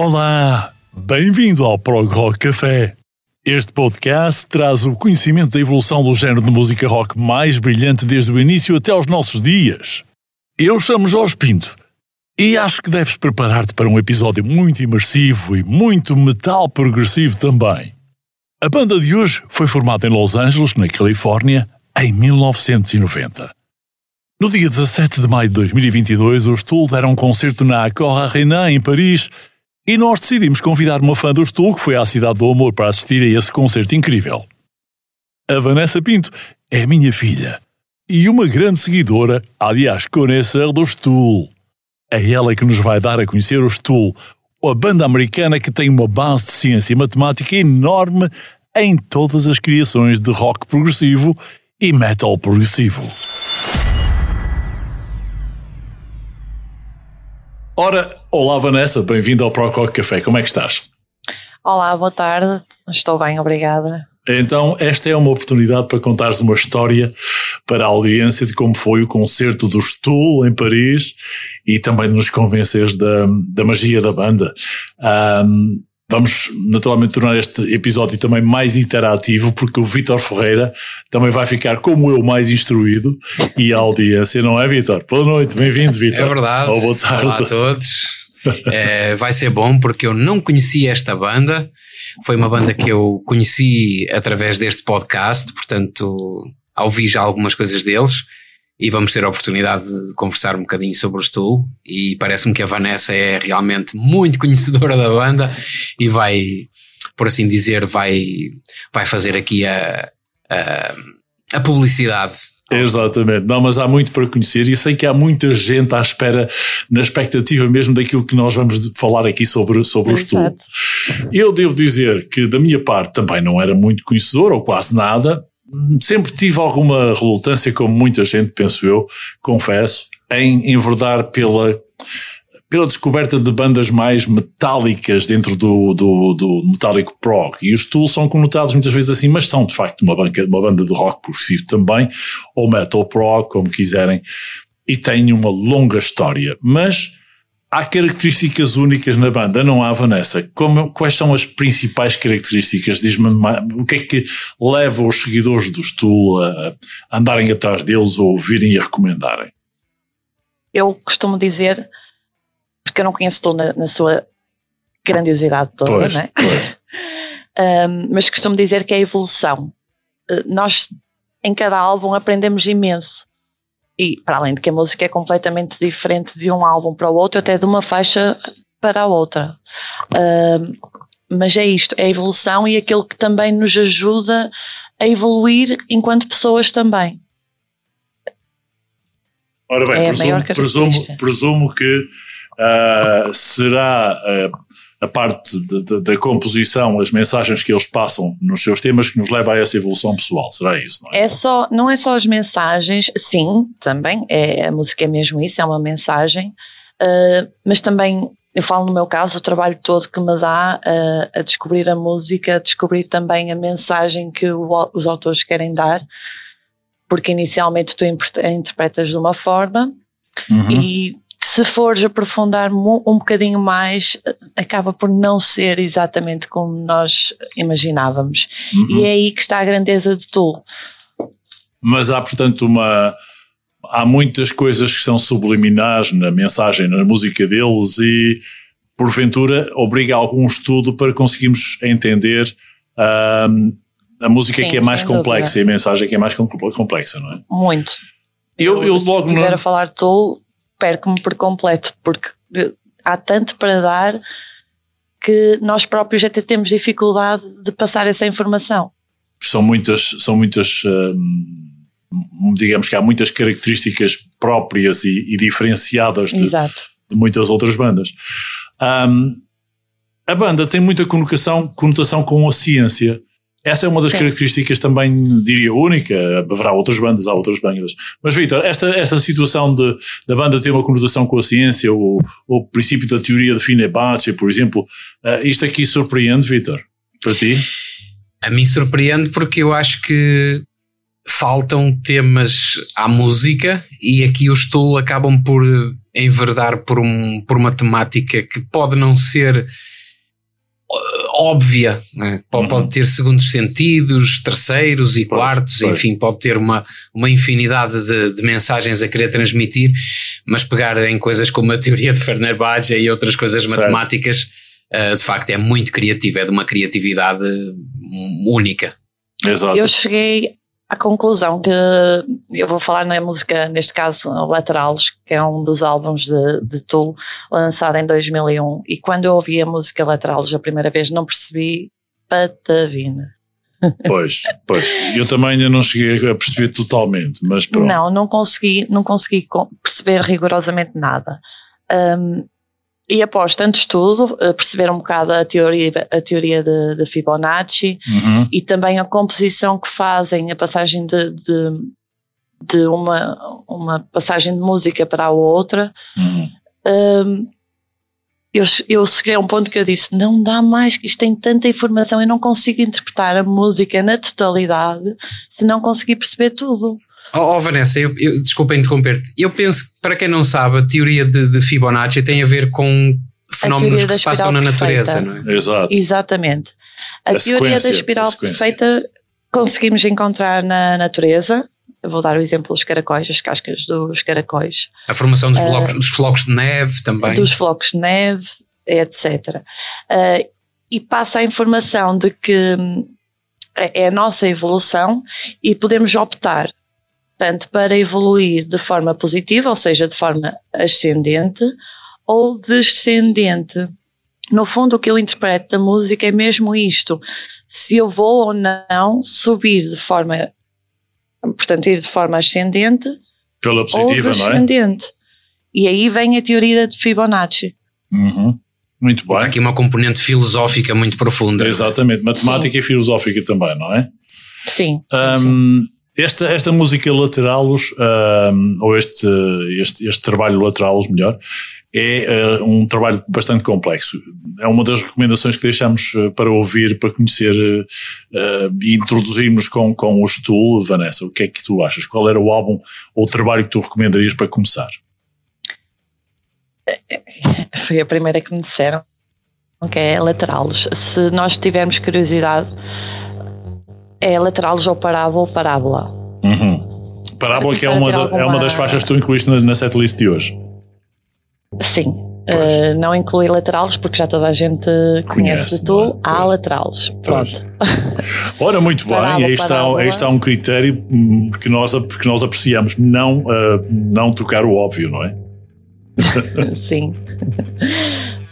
Olá! Bem-vindo ao Prog Rock Café. Este podcast traz o conhecimento da evolução do género de música rock mais brilhante desde o início até aos nossos dias. Eu chamo Jorge Pinto e acho que deves preparar-te para um episódio muito imersivo e muito metal progressivo também. A banda de hoje foi formada em Los Angeles, na Califórnia, em 1990. No dia 17 de maio de 2022, os Tool deram um concerto na Accor Arena, em Paris, e nós decidimos convidar uma fã do Tool que foi à Cidade do Amor para assistir a esse concerto incrível. A Vanessa Pinto é minha filha e uma grande seguidora, aliás, conhecedora dos Tool. É ela que nos vai dar a conhecer os Tool, a banda americana que tem uma base de ciência e matemática enorme em todas as criações de rock progressivo e metal progressivo. Ora, olá Vanessa, bem-vinda ao Prococ Café, como é que estás? Olá, boa tarde. Estou bem, obrigada. Então, esta é uma oportunidade para contares uma história para a audiência de como foi o concerto do Stool em Paris e também de nos convenceres da, da magia da banda. Um, Vamos naturalmente tornar este episódio também mais interativo, porque o Vítor Ferreira também vai ficar, como eu, mais instruído e a audiência, não é, Vítor? Boa noite, bem-vindo, Vítor. É verdade. Ou boa tarde. Olá a todos. É, vai ser bom porque eu não conhecia esta banda. Foi uma banda que eu conheci através deste podcast, portanto, ouvi já algumas coisas deles e vamos ter a oportunidade de conversar um bocadinho sobre o Stool. E parece-me que a Vanessa é realmente muito conhecedora da banda e vai, por assim dizer, vai, vai fazer aqui a, a, a publicidade. Exatamente, não, mas há muito para conhecer e sei que há muita gente à espera, na expectativa mesmo daquilo que nós vamos falar aqui sobre, sobre o estudo. Eu devo dizer que da minha parte também não era muito conhecedor, ou quase nada, sempre tive alguma relutância, como muita gente, penso eu, confesso, em enverdar pela, pela descoberta de bandas mais metálicas dentro do, do, do metálico prog. E os Tool são conotados muitas vezes assim, mas são de facto uma, banca, uma banda de rock progressivo também, ou metal prog, como quiserem, e têm uma longa história. Mas há características únicas na banda, não há, Vanessa? Como, quais são as principais características? Diz-me o que é que leva os seguidores do Stool a, a andarem atrás deles ou ouvirem e a recomendarem? Eu costumo dizer, porque eu não conheço Stool na, na sua grandiosidade toda, pois, né? Pois. um, mas costumo dizer que é evolução. Uh, nós, em cada álbum, aprendemos imenso. E para além de que a música é completamente diferente de um álbum para o outro, até de uma faixa para a outra. Uh, mas é isto, é a evolução e aquilo que também nos ajuda a evoluir enquanto pessoas também. Ora bem, É presumo, presumo, presumo que ah, será ah, a parte de- de- da composição, as mensagens que eles passam nos seus temas que nos leva a essa evolução pessoal. Será isso, não é? É só, não é só as mensagens, sim, também, é, a música é mesmo isso, é uma mensagem, uh, mas também, eu falo no meu caso, o trabalho todo que me dá uh, a descobrir a música, a descobrir também a mensagem que o- os autores querem dar, porque inicialmente tu interpretas de uma forma Uhum. e se fores aprofundar um bocadinho mais, acaba por não ser exatamente como nós imaginávamos. Uhum. E é aí que está a grandeza de tu. Mas há, portanto, uma, há muitas coisas que são subliminares na mensagem, na música deles e porventura obriga a algum estudo para conseguirmos entender um, a música Sim, que é mais sem dúvida. complexa e a mensagem que é mais com- complexa, não é? Muito. Eu, eu se logo estiver não, a falar de Tool, perco-me por completo, porque eh, há tanto para dar que nós próprios até temos dificuldade de passar essa informação. são muitas, são muitas, hum, digamos que há muitas características próprias e, e diferenciadas de, de muitas outras bandas. Hum, a banda tem muita conotação, conotação com a ciência. Essa é uma das Sim. características também, diria, única. Haverá outras bandas, há outras bandas. Mas, Vitor, esta, esta situação de, da banda ter uma conotação com a ciência, o, o princípio da teoria de Fenerbahçe, por exemplo, eh, isto aqui surpreende, Vitor? Para ti? A mim surpreende porque eu acho que faltam temas à música e aqui os Tool acabam por enverdar por, um, por uma temática que pode não ser óbvia, né? pode, Uhum. pode ter segundos sentidos, terceiros e Pois, quartos, pois. enfim, pode ter uma, uma infinidade de, de mensagens a querer transmitir, mas pegar em coisas como a teoria de Fenerbahçe e outras coisas Certo. matemáticas, eh, de facto é muito criativo, é de uma criatividade única. Exato. Eu cheguei à conclusão que eu vou falar na música, neste caso, Laterales, que é um dos álbuns de, de Tool, lançado em 2001. E quando eu ouvi a música Laterales a primeira vez, não percebi patavina. Pois, pois. Eu também ainda não cheguei a perceber totalmente, mas pronto. Não, não consegui, não consegui co- perceber rigorosamente nada. Um, e após tanto estudo, eh, perceber um bocado a teoria, a teoria de, de Fibonacci Uhum. e também a composição que fazem, a passagem de, de, de uma, uma passagem de música para a outra. Uhum. Um, eu, eu cheguei a um ponto que eu disse: não dá mais, que isto tem tanta informação, eu não consigo interpretar a música na totalidade se não conseguir perceber tudo. Oh, oh, Vanessa, eu, eu, desculpa interromper-te. Eu penso que, para quem não sabe, a teoria de, de Fibonacci tem a ver com fenómenos que se passam na natureza, perfeita. não é? Exato. Exatamente. A, A teoria da espiral perfeita conseguimos encontrar na natureza. Eu vou dar o exemplo dos caracóis, as cascas dos caracóis, A formação dos, Eh, blocos, dos flocos de neve também. dos flocos de neve, etc. Ah, e passa a informação de que hum, é é a nossa evolução e podemos optar tanto para evoluir de forma positiva, ou seja, de forma ascendente, ou descendente. No fundo, o que eu interpreto da música é mesmo isto. Se eu vou ou não subir de forma, portanto, ir de forma ascendente Pela ou positiva, não é? descendente. E aí vem a teoria de Fibonacci. Uhum. Muito Há bem. aqui uma componente filosófica muito profunda. Exatamente. Matemática e filosófica também, não é? Sim. Hum, esta, esta música Lateralos, hum, ou este, este, este trabalho Lateralos, melhor, é eh, um trabalho bastante complexo. É uma das recomendações que deixamos eh, para ouvir, para conhecer eh, e introduzirmos com, com o Stool. Vanessa, o que é que tu achas? Qual era o álbum ou o trabalho que tu recomendarias para começar? Foi a primeira que me disseram, que é laterales. Se nós tivermos curiosidade, é laterales ou parábola, parábola. Uhum. Parábola que é uma, da- é uma das faixas que tu incluíste na, na setlist de hoje. Sim. Eh, não inclui laterales porque já toda a gente conhece, Conhece, de tu. é? Há Pois. laterales. Pronto. Ora, muito bem, Parábola, aí está, parábola. aí está um critério hum, que nós, que nós apreciamos, não, ah, não tocar o óbvio, não é? Sim.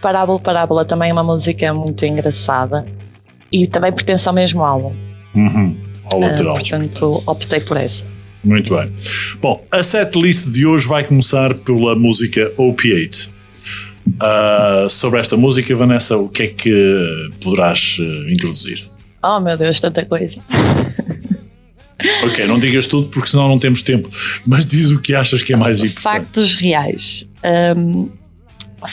Parábola, parábola também é uma música muito engraçada e também pertence ao mesmo álbum. Uhum. Ao Eh, lateral. portanto, optei por essa. Muito bem. Bom, a setlist de hoje vai começar pela música Opiate. Ah, sobre esta música, Vanessa, o que é que poderás eh, introduzir? Oh meu Deus, tanta coisa. Ok, não digas tudo porque senão não temos tempo, mas diz o que achas que é mais importante. Factos reais. Um,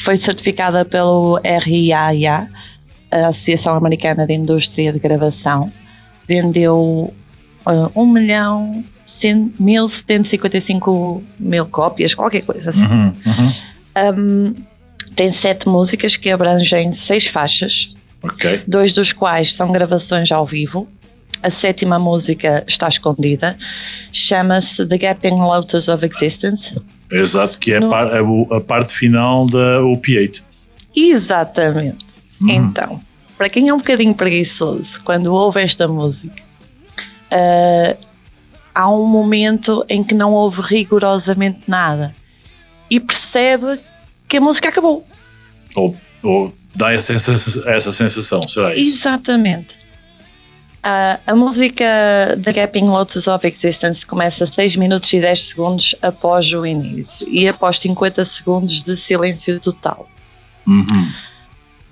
foi certificada pelo RIAA, a Associação Americana de Indústria de Gravação. Vendeu uh, 1 milhão 100, 1.755 mil cópias, qualquer coisa assim. Uhum, uhum. Um, tem sete músicas que abrangem seis faixas, Ok. dois dos quais são gravações ao vivo. a sétima música está escondida. Chama-se The Gaping Lotus of Existence. Exato, que é No- a, par- a- a parte final da Opiate. Exatamente. Então, para quem é um bocadinho preguiçoso, quando ouve esta música, ah, há um momento em que não ouve rigorosamente nada e percebe que a música acabou. Ou, ou dá essa sensação, essa sensação, será isso? Exatamente. Ah, a música The Gaping Lotus of Existence começa 6 minutos e 10 segundos após o início e após 50 segundos de silêncio total. Uhum.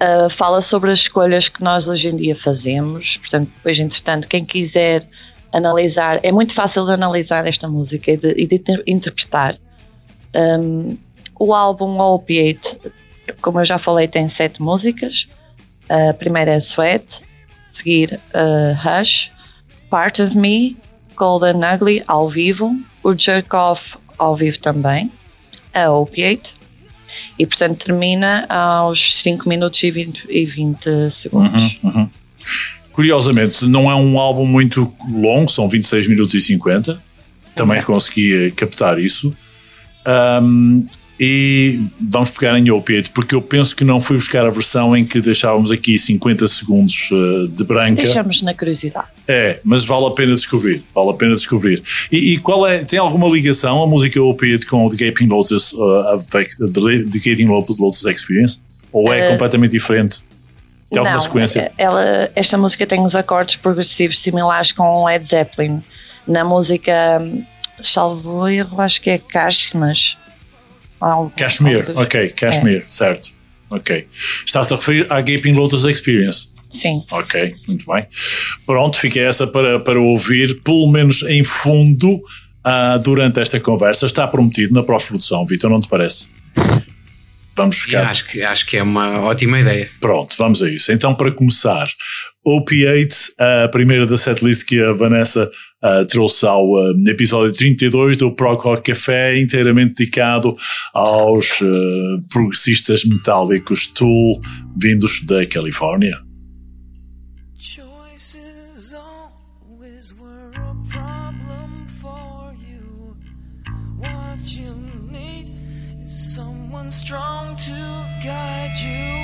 Uh, fala sobre as escolhas que nós hoje em dia fazemos. Portanto, depois, entretanto, quem quiser analisar, é muito fácil de analisar esta música e de, e de inter- interpretar. Um, o álbum Opiate, como eu já falei, tem sete músicas. A primeira é Sweat, seguir uh, Hush, Part of Me, Golden Ugly ao vivo, o Jerk Off ao vivo também, a Opiate. E portanto termina aos 5 minutos e 20, e 20 segundos. Uhum. Curiosamente, não é um álbum muito longo, são 26 minutos e 50. Também consegui eh, captar isso. Um, e vamos pegar em Opiate, porque eu penso que não fui buscar a versão em que deixávamos aqui 50 segundos eh, de branca. Deixamos na curiosidade. É, mas vale a pena descobrir. Vale a pena descobrir. E, e qual é? Tem alguma ligação a música Opiate com o The Gaping Lotus, uh, The Gaping Lotus, Experience? Ou é Uh, completamente diferente? Tem alguma Não, sequência? Ela, esta música tem os acordes progressivos similares com Led Zeppelin. Na música, salvo erro, acho que é Kashmas. Algo- Kashmir, algo- ok, Kashmir, certo. Ok. Estás-te a referir à Gaping Lotus Experience? Sim. Ok, muito bem. Pronto, fica essa para, para ouvir, pelo menos em fundo, ah, durante esta conversa. Está prometido na pós-produção, Vitor, não te parece? Vamos ficar. acho, que, acho que é uma ótima ideia. Pronto, vamos a isso. Então, para começar, Opiate, a primeira da setlist que a Vanessa ah, trouxe ao ah, episódio 32 do Prog Rock Café, inteiramente dedicado aos ah, progressistas metálicos Tool, vindos da Califórnia. Strong to guide you.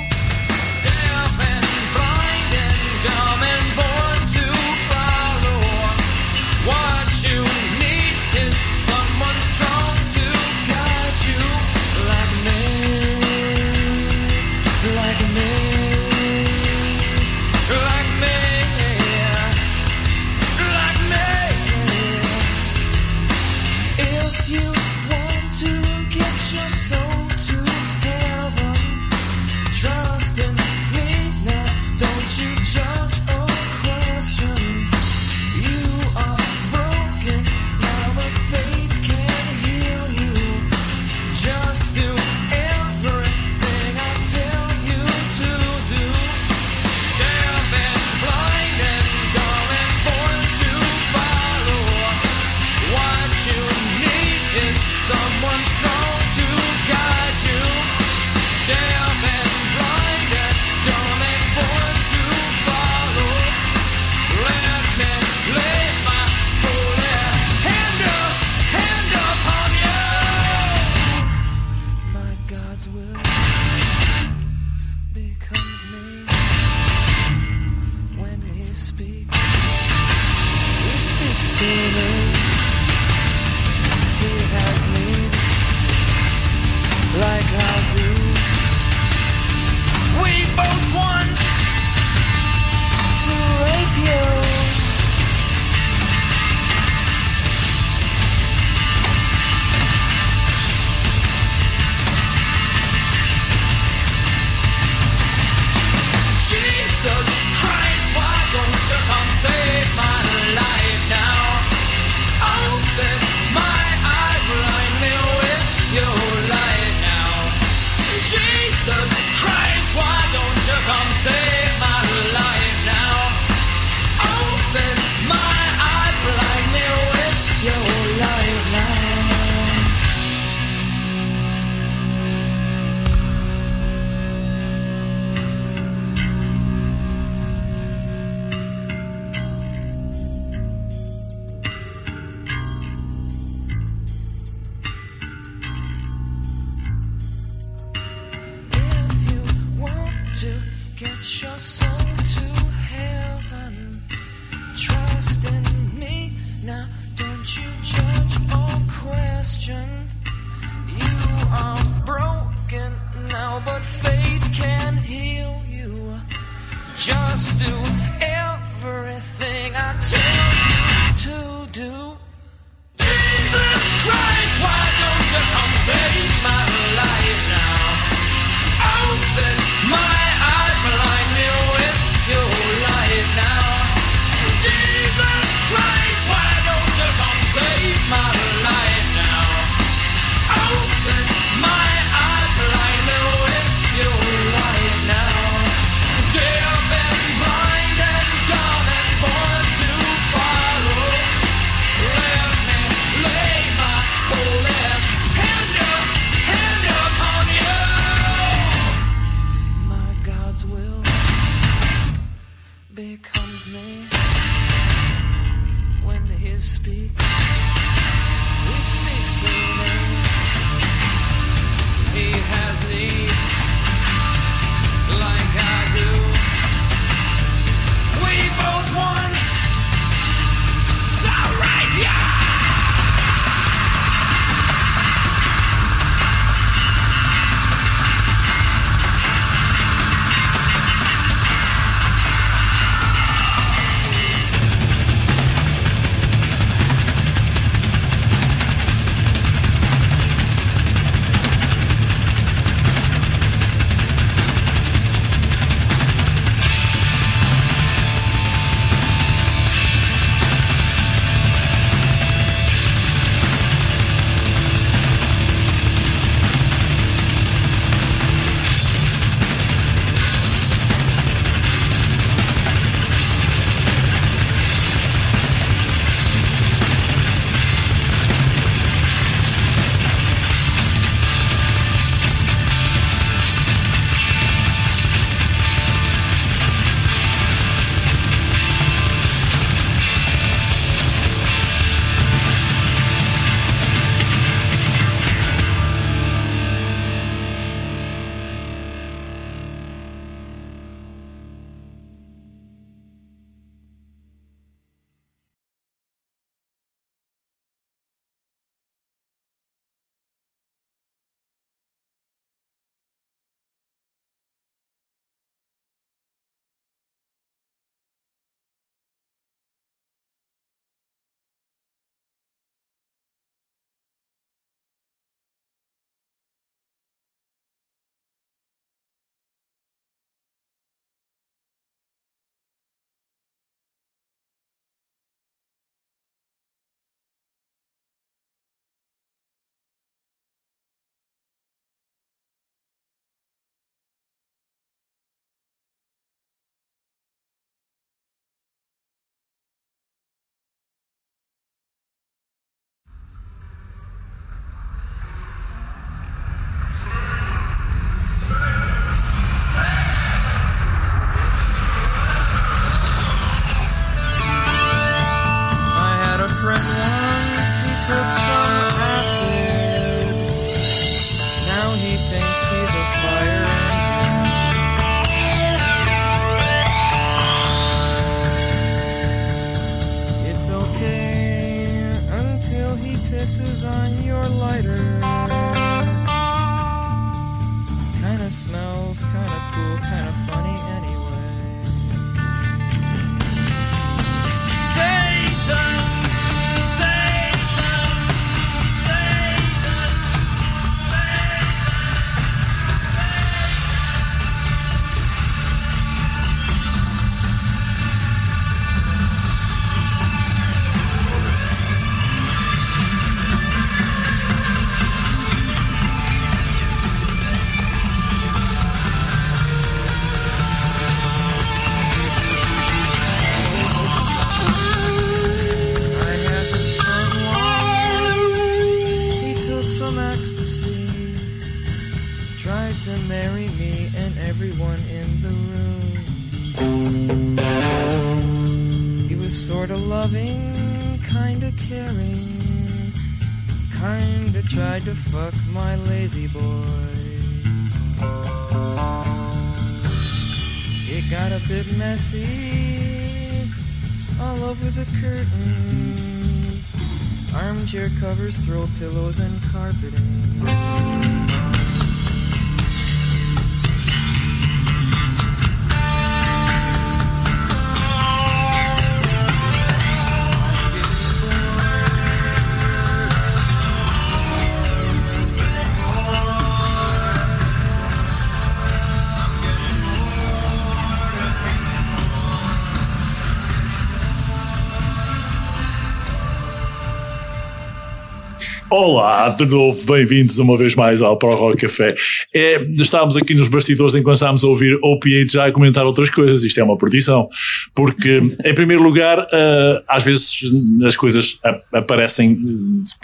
Olá, de novo, bem-vindos uma vez mais ao Pro Rock Café. É, estávamos aqui nos bastidores enquanto estávamos a ouvir OP8 já a comentar outras coisas. Isto é uma perdição. Porque, em primeiro lugar, uh, às vezes as coisas a- aparecem uh,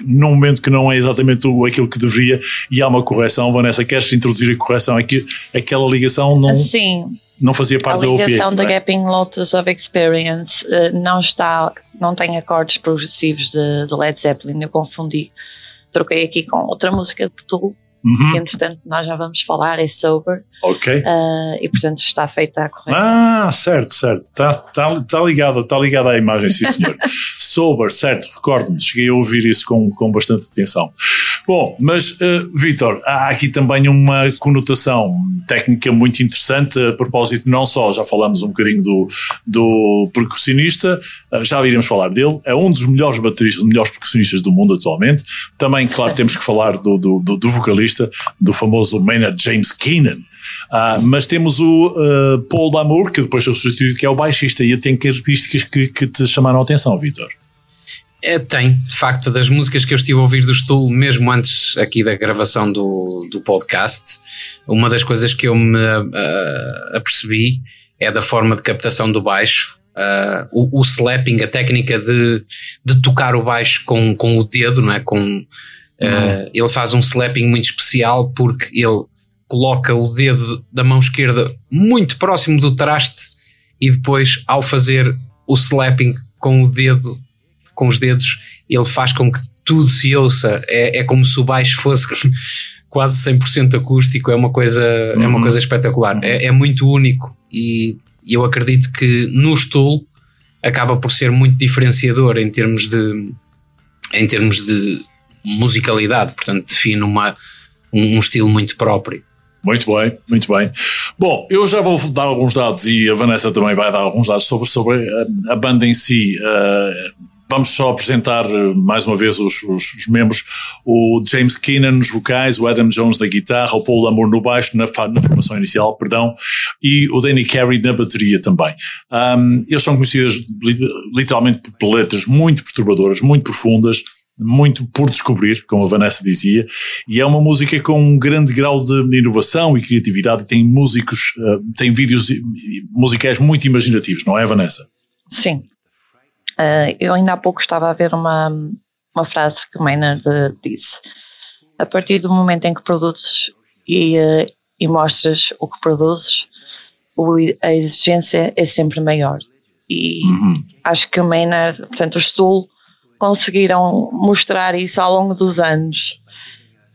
num momento que não é exatamente aquilo que deveria e há uma correção. Vanessa, queres introduzir a correção? Aqui, aquela ligação não, Assim, não fazia a parte da OP8. ligação da não é? Gaping Lotus of Experience eh, não está, não tem acordes progressivos de, de Led Zeppelin, eu confundi. Troquei aqui com outra música de Tool, Uhum, que entretanto nós já vamos falar, é Sober, ok. eh, e portanto está feita a correção. Ah, certo, certo. Está tá, tá ligado, está ligado à imagem, sim senhor. Sober, certo, recordo-me, cheguei a ouvir isso com, com bastante atenção. Bom, mas, eh, Vitor, há aqui também uma conotação técnica muito interessante, a propósito não só, já falamos um bocadinho do, do percussionista, eh, já iremos falar dele, é um dos melhores bateristas, dos melhores percussionistas do mundo atualmente. Também, claro, temos que falar do, do, do, do vocalista, do famoso Maynard James Keenan. Ah, mas temos o uh, Paul Damour, que depois foi substituído, que é o baixista, e tem características que, que te chamaram a atenção, Vitor. É, tem, de facto, das músicas que eu estive a ouvir do Stool, mesmo antes aqui da gravação do, do podcast, uma das coisas que eu me ah, apercebi é da forma de captação do baixo. Ah, o, o slapping, a técnica de, de tocar o baixo com, com o dedo, não é? Com, ah, Ele faz um slapping muito especial porque ele coloca o dedo da mão esquerda muito próximo do traste e depois, ao fazer o slapping com o dedo com os dedos, ele faz com que tudo se ouça. É, é como se o baixo fosse quase 100% acústico. É uma coisa, é uma Uhum. coisa espetacular. É, é muito único e eu acredito que no Stool acaba por ser muito diferenciador em termos de em termos de musicalidade. Portanto, define uma, um, um estilo muito próprio. Muito bem, muito bem. Bom, eu já vou dar alguns dados e a Vanessa também vai dar alguns dados sobre, sobre a, a banda em si. Uh, vamos só apresentar uh, mais uma vez os, os, os, membros. O James Keenan nos vocais, o Adam Jones na guitarra, o Paul Lamour no baixo, na, na formação inicial, perdão, e o Danny Carey na bateria também. Um, eles são conhecidos literalmente por letras muito perturbadoras, muito profundas, muito por descobrir, como a Vanessa dizia, e é uma música com um grande grau de inovação e criatividade, tem músicos, uh, tem vídeos musicais muito imaginativos, não é, Vanessa? Sim. Uh, eu ainda há pouco estava a ver uma, uma frase que Maynard disse. A partir do momento em que produzes e, e mostras o que produzes, o, a exigência é sempre maior. E uhum. acho que o Maynard, portanto, o Stool, conseguiram mostrar isso ao longo dos anos.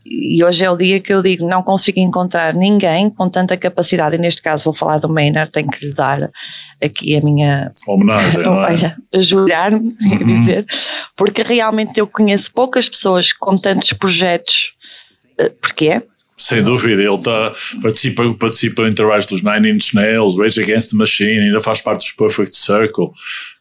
E hoje é o dia que eu digo, não consigo encontrar ninguém com tanta capacidade, e neste caso vou falar do Maynard, tenho que lhe dar aqui a minha homenagem, não é? ajoelhar-me uhum. e dizer, porque realmente eu conheço poucas pessoas com tantos projetos, porque é, sem dúvida, ele tá, participa, participa em trabalhos dos Nine Inch Nails, Rage Against the Machine, ainda faz parte dos Perfect Circle.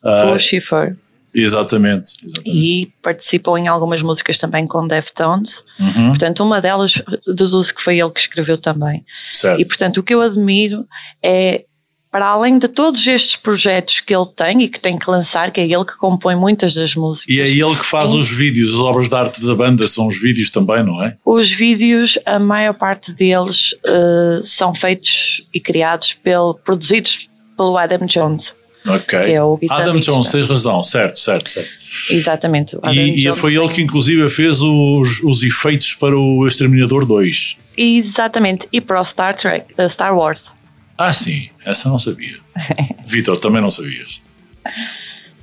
Uh, o Schiffer. Exatamente, exatamente, E participou em algumas músicas também com Deftones. Uhum. Portanto, uma delas deduzo que foi ele que escreveu também. Certo. E portanto, o que eu admiro é, para além de todos estes projetos que ele tem e que tem que lançar, que é ele que compõe muitas das músicas. E é ele que faz os vídeos, as obras de arte da banda são os vídeos também, não é? Os vídeos, a maior parte deles uh, são feitos e criados pelo, produzidos pelo Adam Jones. Ok. É Adam Jones, tens razão, certo, certo, certo. Exatamente. E, e, foi ele que inclusive fez os, os efeitos para o Exterminador 2. Exatamente, e para o Star Trek, uh, Star Wars. Ah, sim, essa não sabia. Vitor, também não sabias.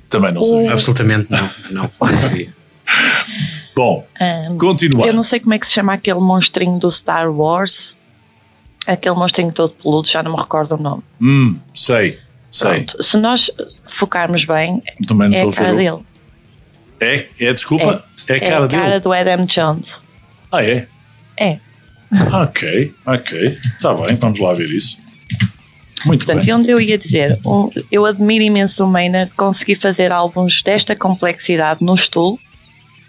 Também não sabia. Absolutamente não, não, não sabia. Bom, um, continuando. Eu não sei como é que se chama aquele monstrinho do Star Wars. Aquele monstrinho todo peludo, já não me recordo o nome. Hum, sei. Pronto, se nós focarmos bem, Também é a a cara dele. É, é, desculpa, é, a É cara a cara dele. do Adam Jones. Ah, é? É. Ok, ok. Está bem, vamos lá ver isso. Muito Portanto, bem. e onde eu ia dizer, um, eu admiro imenso o Maynard conseguir fazer álbuns desta complexidade no stool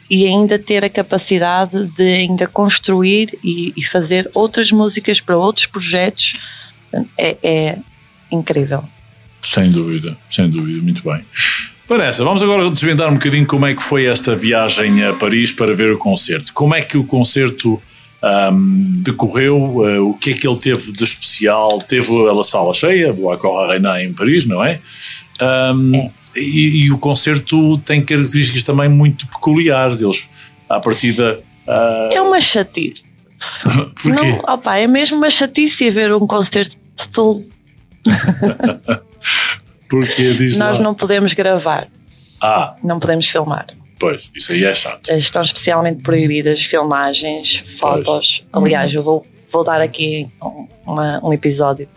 e ainda ter a capacidade de ainda construir e, e fazer outras músicas para outros projetos. É, é incrível. Sem dúvida, sem dúvida, muito bem. Vanessa, vamos agora desvendar um bocadinho como é que foi esta viagem a Paris para ver o concerto. Como é que o concerto ahm, decorreu? Eh, o que é que ele teve de especial? Teve a sala cheia, o Accor Arena em Paris, não é? Ahm, É. E, e o concerto tem características também muito peculiares. Eles, à partida. ah, É uma chatice. porquê? Não, opa, é mesmo uma chatice ver um concerto de stool. Porque diz Nós lá. não podemos gravar, Ah, não podemos filmar. pois, isso aí é chato. Estão especialmente proibidas filmagens, fotos. Aliás, eu vou, vou dar aqui um, uma- um episódio.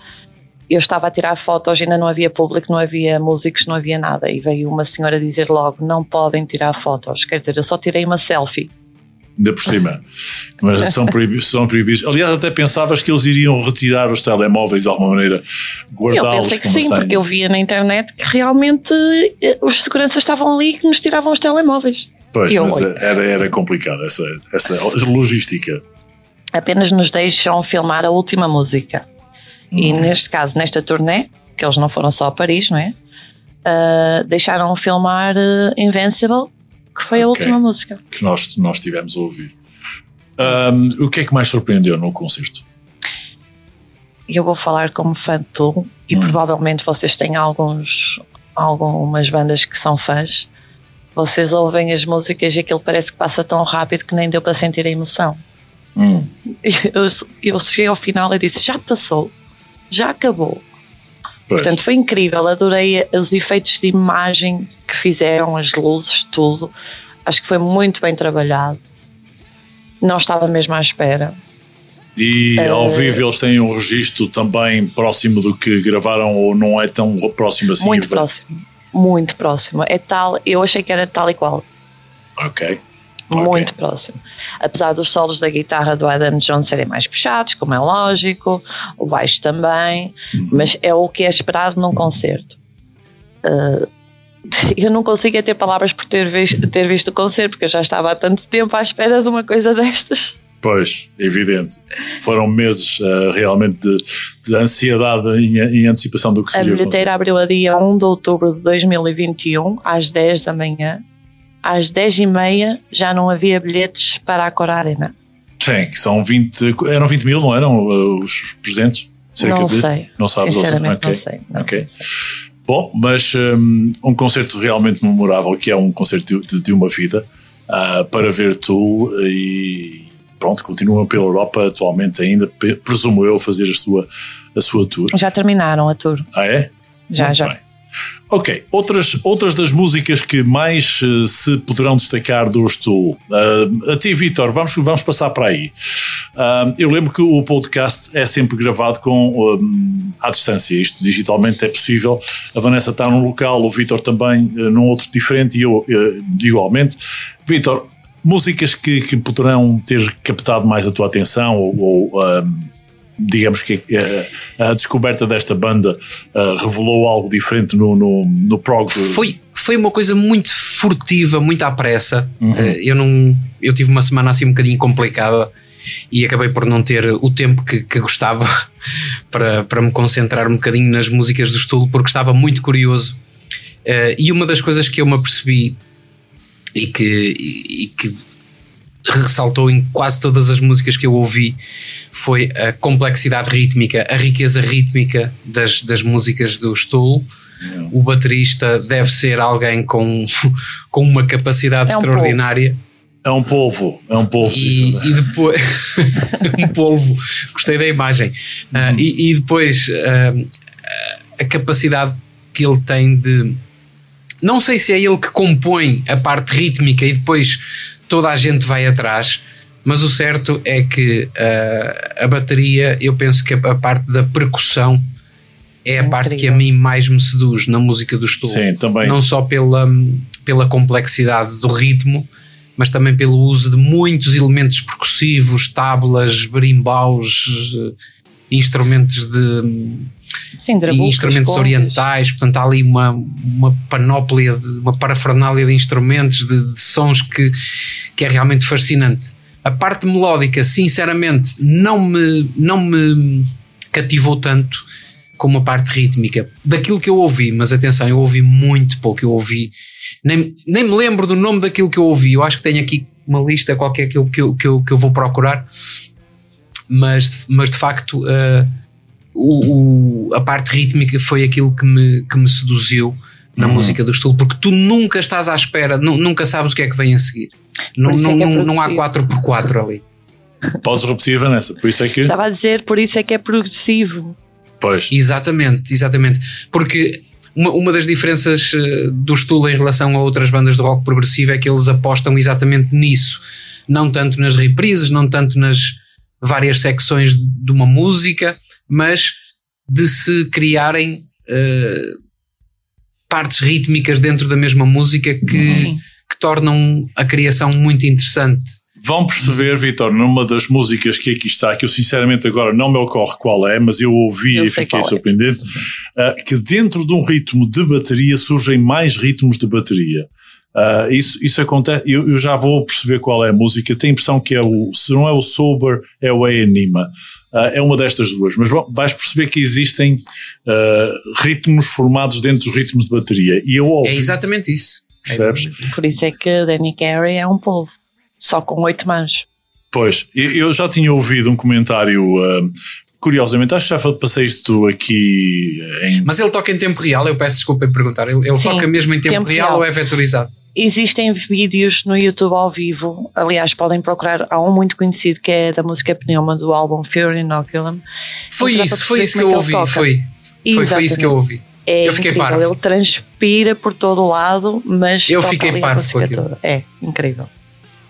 Eu estava a tirar fotos, ainda não havia público, não havia músicos, não havia nada. E veio uma senhora dizer logo: não podem tirar fotos. Quer dizer, eu só tirei uma selfie. Ainda por cima. Mas são proibidos, são proibidos. Aliás, até pensavas que eles iriam retirar os telemóveis de alguma maneira, guardá-los como sim, senha. porque eu via na internet que realmente eh, os seguranças estavam ali que nos tiravam os telemóveis. Pois, eu- mas era, era complicado essa, essa logística. Apenas nos deixam filmar a última música. E Hum. neste caso, nesta turnê, que eles não foram só a Paris, não é? Ah, deixaram filmar eh, Invincible, que foi a Ok. última música. Que nós, nós tivemos a ouvir. Ahm, o que é que mais surpreendeu no concerto? Eu vou falar como fã de Tool, e Hum. provavelmente vocês têm alguns, algumas bandas que são fãs. Vocês ouvem as músicas e aquilo parece que passa tão rápido que nem deu para sentir a emoção. Hum, Eu, eu cheguei ao final e disse: já passou, já acabou. Pois. Portanto, foi incrível. Adorei os efeitos de imagem que fizeram, as luzes, tudo. Acho que foi muito bem trabalhado. Não estava mesmo à espera. E Eh, ao vivo eles têm um registro também próximo do que gravaram ou não é tão próximo assim? muito próximo. Muito próximo. É tal, eu achei que era tal e qual. Ok. Muito Ok. próximo. Apesar dos solos da guitarra do Adam Jones serem mais puxados, como é lógico, o baixo também, Uhum. mas é o que é esperado num concerto. Uh, eu não consigo é ter palavras por ter visto, ter visto o concerto, porque eu já estava há tanto tempo à espera de uma coisa destas. Pois, evidente. Foram meses eh, realmente de, de ansiedade em, em antecipação do que A seria o bilheteira abriu a dia 1 de outubro de 2021, às 10 da manhã. Às 10 e meia já não havia bilhetes para a Cora Arena. Sim, que são 20, eram 20 mil, não eram uh, os presentes? Cerca não de- sei. Não sabes ou Sinceramente, ok. não sei. Não Ok. sei. Bom, mas um, um concerto realmente memorável, que é um concerto de, de- uma vida, ah, para ver Tool e pronto, continuam pela Europa atualmente ainda, presumo eu, fazer a sua, a sua tour. Já terminaram a tour. Ah, é? Já, Muito já. bem. Ok, outras, outras das músicas que mais eh, se poderão destacar do Stool. Ah, a ti, Vitor, vamos, vamos passar para aí. Ah, eu lembro que o podcast é sempre gravado com um, à distância. Isto digitalmente é possível. A Vanessa está num local, o Vitor também eh, num outro diferente e eu eh, igualmente. Vitor, músicas que, que poderão ter captado mais a tua atenção ou, ou, ahm, digamos que eh, a descoberta desta banda eh, revelou algo diferente no, no, no prog. Foi, foi uma coisa muito furtiva, muito à pressa. Uhum. Eh, eu não eu tive uma semana assim um bocadinho complicada e acabei por não ter o tempo que, que gostava para, para me concentrar um bocadinho nas músicas do estudo porque estava muito curioso. Eh, e uma das coisas que eu me apercebi e que, e, e que ressaltou em quase todas as músicas que eu ouvi foi a complexidade rítmica, a riqueza rítmica das, das músicas do Stool. O baterista deve ser alguém com, com uma capacidade É um extraordinária. É um polvo, é um polvo. E, e depois um polvo, gostei da imagem. Ah, e, e depois ah, a capacidade que ele tem de não sei se é ele que compõe a parte rítmica e depois toda a gente vai atrás, Mas o certo é que uh, a bateria, eu penso que a, a parte da percussão é a parte que a mim mais me seduz na música do Stool. Sim, também. Não só pela, pela complexidade do ritmo, mas também pelo uso de muitos elementos percussivos, tábulas, berimbaus, eh, instrumentos de Sim, drabucos, instrumentos orientais, portanto há ali uma, uma panóplia, de, uma parafernália de instrumentos, de, de sons que, que é realmente fascinante. A parte melódica, sinceramente, não me, não me cativou tanto como a parte rítmica. Daquilo que eu ouvi, mas atenção, eu ouvi muito pouco, eu ouvi, nem, nem me lembro do nome daquilo que eu ouvi, eu acho que tenho aqui uma lista qualquer que eu, que eu, que eu, que eu vou procurar, mas, mas de facto uh, o, o- a parte rítmica foi aquilo que me, que me seduziu na Uhum. música do estilo, porque tu nunca estás à espera, nu- nunca sabes o que é que vem a seguir. Não, é é não, há progressivo. 4x4 ali. Podes repetir, Vanessa? Por isso é que. Estava a dizer, por isso é que é progressivo. Pois. Exatamente, exatamente. Porque uma, uma das diferenças eh, do Stula em relação a outras bandas de rock progressivo é que eles apostam exatamente nisso. Não tanto nas reprises, não tanto nas várias secções de uma música, mas de se criarem eh, partes rítmicas dentro da mesma música que, que tornam a criação muito interessante. Vão perceber, Vitor, numa das músicas que aqui está, que eu sinceramente agora não me ocorre qual é, mas eu ouvi Eu e fiquei é. surpreendido, ah, que dentro de um ritmo de bateria surgem mais ritmos de bateria. Ah, isso, isso acontece, eu, eu já vou perceber qual é a música, tenho a impressão que é o, se não é o Sober, é o Anima. Ah, é uma destas duas, mas vais perceber que existem ah, ritmos formados dentro dos ritmos de bateria. E eu ouvi, É exatamente isso. É Percebes? Por isso é que Danny Carey é um povo. Só com oito mãos. Pois, eu já tinha ouvido um comentário, ah, curiosamente, acho que já passei isto aqui em. Mas ele toca em tempo real, eu peço desculpa em perguntar. Ele, ele Sim, toca mesmo em tempo, tempo real, real. ou é vetorizado? Existem vídeos no YouTube ao vivo. Aliás, podem procurar. Há um muito conhecido que é da música Pneuma do álbum Fear Inoculum. Foi isso, foi isso que eu é ouvi. Foi, foi, foi isso que eu ouvi. É Eu fiquei incrível. parvo. Ele transpira por todo o lado, mas Eu fiquei parvo com aquilo. toda. É incrível.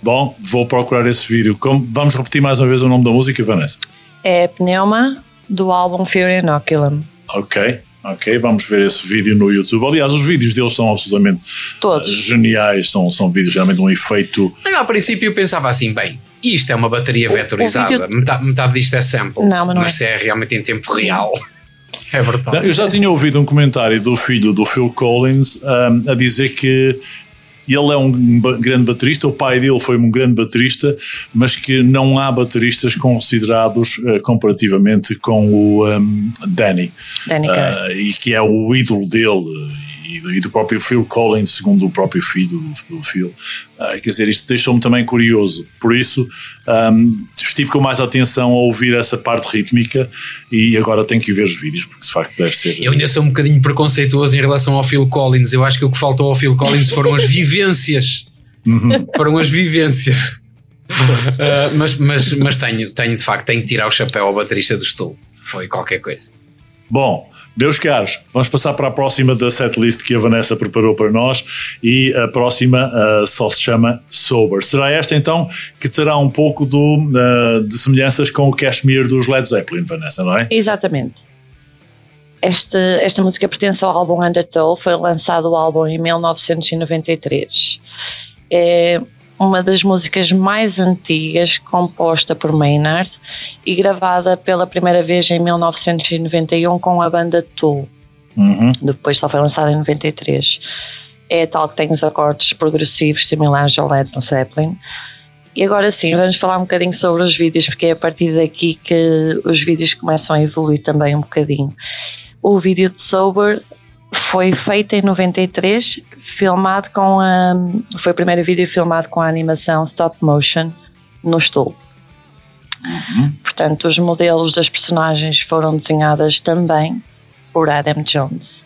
Bom, vou procurar esse vídeo. Como- vamos repetir mais uma vez o nome da música, Vanessa? É Pneuma do álbum Fear Inoculum. Ok, ok, vamos ver esse vídeo no YouTube. Aliás, os vídeos deles são absolutamente Todos. geniais, são, são vídeos realmente de um efeito. Eu, ao princípio eu pensava assim, bem, isto é uma bateria O- o vetorizada, vídeo- metade, metade disto é samples, Não, mas não é. se é realmente em tempo real, é brutal. Não, Eu já tinha ouvido um comentário do filho do Phil Collins um, a dizer que ele é um grande baterista, o pai dele foi um grande baterista, mas que não há bateristas considerados eh, comparativamente com o um, Danny. Danny. Ah, e que é o ídolo dele e do, e do próprio Phil Collins, segundo o próprio filho do, do Phil. Ah, quer dizer, isto deixou-me também curioso. Por isso, ahm, estive com mais atenção a ouvir essa parte rítmica e agora tenho que ver os vídeos, porque de facto deve ser. Eu ainda sou um bocadinho preconceituoso em relação ao Phil Collins. Eu acho que o que faltou ao Phil Collins foram as vivências. Uhum. foram as vivências. Uh, mas mas, mas tenho, tenho, de facto, tenho que tirar o chapéu ao baterista do Stool. Foi qualquer coisa. Bom, meus caros, vamos passar para a próxima da setlist que a Vanessa preparou para nós e a próxima ah, só se chama Sober. Será esta então que terá um pouco do, ah, de semelhanças com o Cashmere dos Led Zeppelin, Vanessa, não é? Exatamente. Esta, esta música pertence ao álbum Undertow, foi lançado o álbum em 1993. É uma das músicas mais antigas composta por Maynard e gravada pela primeira vez em 1991 com a banda Tool. Uhum. Depois só foi lançada em 93. É tal que tem os acordes progressivos similares ao Led Zeppelin. E agora sim, vamos falar um bocadinho sobre os vídeos, porque é a partir daqui que os vídeos começam a evoluir também um bocadinho. O vídeo de Sober foi feito em 93, filmado com a. Foi o primeiro vídeo filmado com a animação stop motion no stool. Portanto, os modelos das personagens foram desenhadas também por Adam Jones.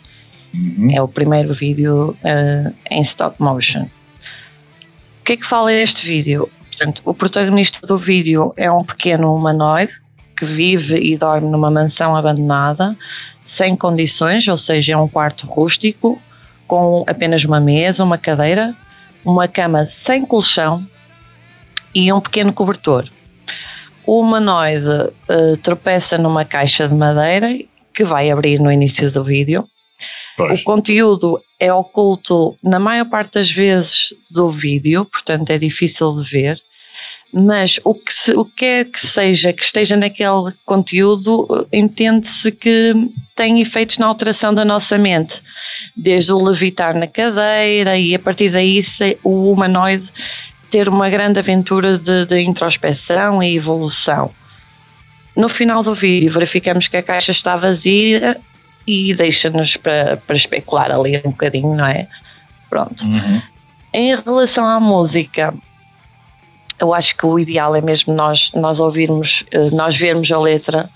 É o primeiro vídeo eh, em stop motion. O que é que fala este vídeo? Portanto, o protagonista do vídeo é um pequeno humanoide que vive e dorme numa mansão abandonada, sem condições, ou seja, é um quarto rústico, com apenas uma mesa, uma cadeira, uma cama sem colchão e um pequeno cobertor. O humanoide uh, tropeça numa caixa de madeira que vai abrir no início do vídeo. Pois. O conteúdo é oculto na maior parte das vezes do vídeo, portanto é difícil de ver. Mas o que, se, o que quer que seja que esteja naquele conteúdo, eh, entende-se que tem efeitos na alteração da nossa mente. Desde o levitar na cadeira e a partir daí o humanoide ter uma grande aventura de, de introspeção e evolução. No final do vídeo verificamos que a caixa está vazia e deixa-nos para, para especular ali um bocadinho, não é? Pronto. Uhum. Em relação à música, eu acho que o ideal é mesmo nós, nós ouvirmos, eh, nós vermos a letra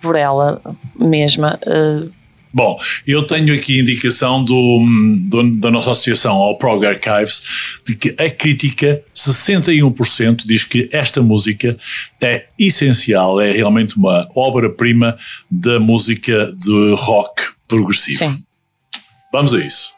por ela mesma. eh, Bom, eu tenho aqui indicação do, do- da nossa associação ao Prog Archives de que a crítica, 61%, diz que esta música é essencial, é realmente uma obra-prima da música de rock progressivo. Sim. Vamos a isso.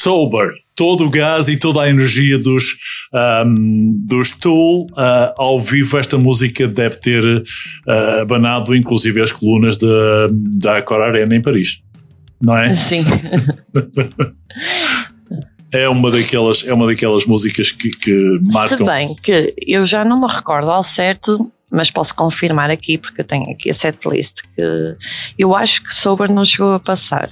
Sober, todo o gás e toda a energia dos, ahm, dos Tool ah, ao vivo. Esta música deve ter ah, abanado inclusive as colunas da, da Accor Arena em Paris, não é? Sim. É uma daquelas, é uma daquelas músicas que, que Se marcam. bem que eu já não me recordo ao certo, mas posso confirmar aqui, porque eu tenho aqui a setlist, que eu acho que Sober não chegou a passar.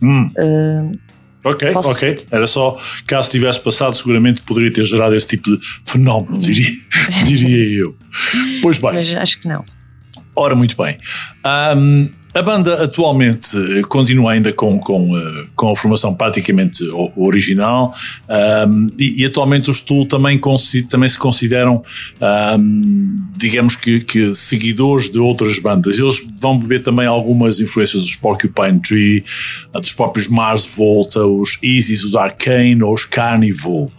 Hum, Uh, ok, Posso- ok. Era só, caso tivesse passado, seguramente poderia ter gerado esse tipo de fenómeno, diria, diria eu. Pois bem. mas acho que não. Ora, muito bem. Ahm, a banda atualmente continua ainda com, com, eh, com a formação praticamente original ahm, e, e atualmente os Tool também, também se consideram, ahm, digamos que, que seguidores de outras bandas. Eles vão beber também algumas influências dos Porcupine Tree, ah, dos próprios Mars Volta, os Isis, os Arcane ou os Carnival.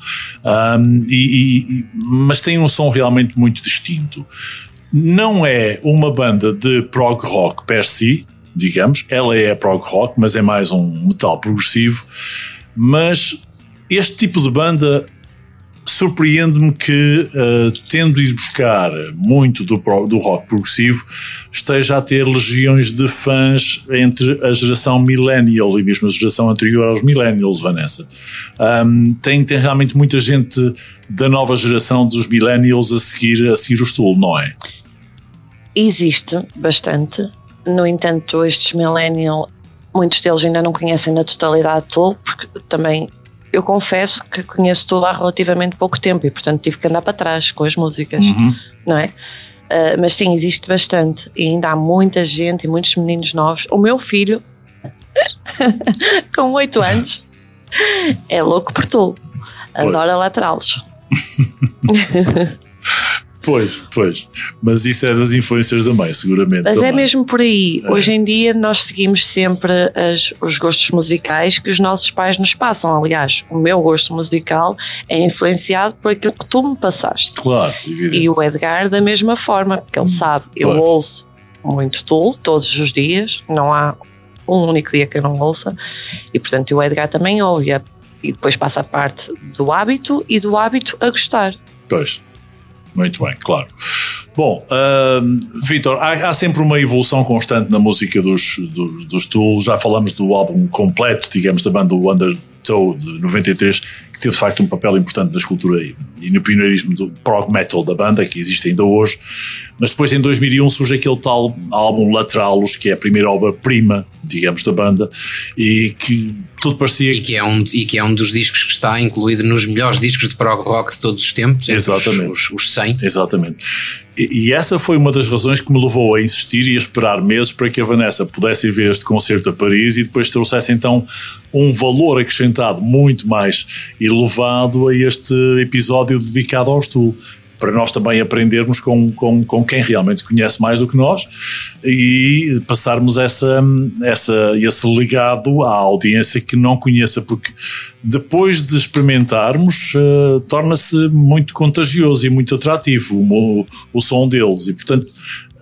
Ahm, e- e- mas tem um som realmente muito distinto não é uma banda de prog rock per si, digamos, ela é prog rock, mas é mais um metal progressivo. Mas este tipo de banda surpreende-me que, eh, tendo ido buscar muito do, pro- do rock progressivo, esteja a ter legiões de fãs entre a geração millennial e mesmo a geração anterior aos millennials, Vanessa. Ahm, tem, tem realmente muita gente da nova geração dos millennials a seguir, a seguir o Stool, não é? Existe bastante. No entanto, estes millennial, muitos deles ainda não conhecem na totalidade Tool, porque também eu confesso que conheço Tool há relativamente pouco tempo e, portanto, tive que andar para trás com as músicas, Uhum. não é? Ah, mas sim, existe bastante e ainda há muita gente e muitos meninos novos. O meu filho, com 8 anos, é louco por Tool, adora laterales. Pois, pois. Mas isso é das influências da mãe, seguramente. Mas também. é mesmo por aí. É. Hoje em dia nós seguimos sempre as- os gostos musicais que os nossos pais nos passam. Aliás, o meu gosto musical é influenciado por aquilo que tu me passaste. Claro, evidente. E o Edgar da mesma forma, porque ele sabe, eu Pois. ouço muito Tool todos os dias, não há um único dia que eu não ouça, e portanto o Edgar também ouve, e depois passa a parte do hábito e do hábito a gostar. Pois. Muito bem, claro. Bom, ahm, Vitor, há, há sempre uma evolução constante na música dos, dos, dos Tool. Já falamos do álbum completo, digamos, da banda Undertow de 93, que teve de facto um papel importante na escultura e, e no pioneirismo do prog metal da banda, que existe ainda hoje. Mas depois, em 2001, surge aquele tal álbum Lateralus, que é a primeira obra-prima, digamos, da banda, e que tudo parecia E que, é um, e que é um dos discos que está incluído nos melhores discos de prog rock de todos os tempos. entre os- Exatamente. Os, os 100. Exatamente. E, e essa foi uma das razões que me levou a insistir e a esperar meses para que a Vanessa pudesse ver este concerto a Paris e depois trouxesse então um valor acrescentado muito mais elevado a este episódio dedicado ao Stool. Para nós também aprendermos com, com, com quem realmente conhece mais do que nós e passarmos essa, essa, esse legado à audiência que não conheça, porque depois de experimentarmos, eh, torna-se muito contagioso e muito atrativo o, o som deles, e portanto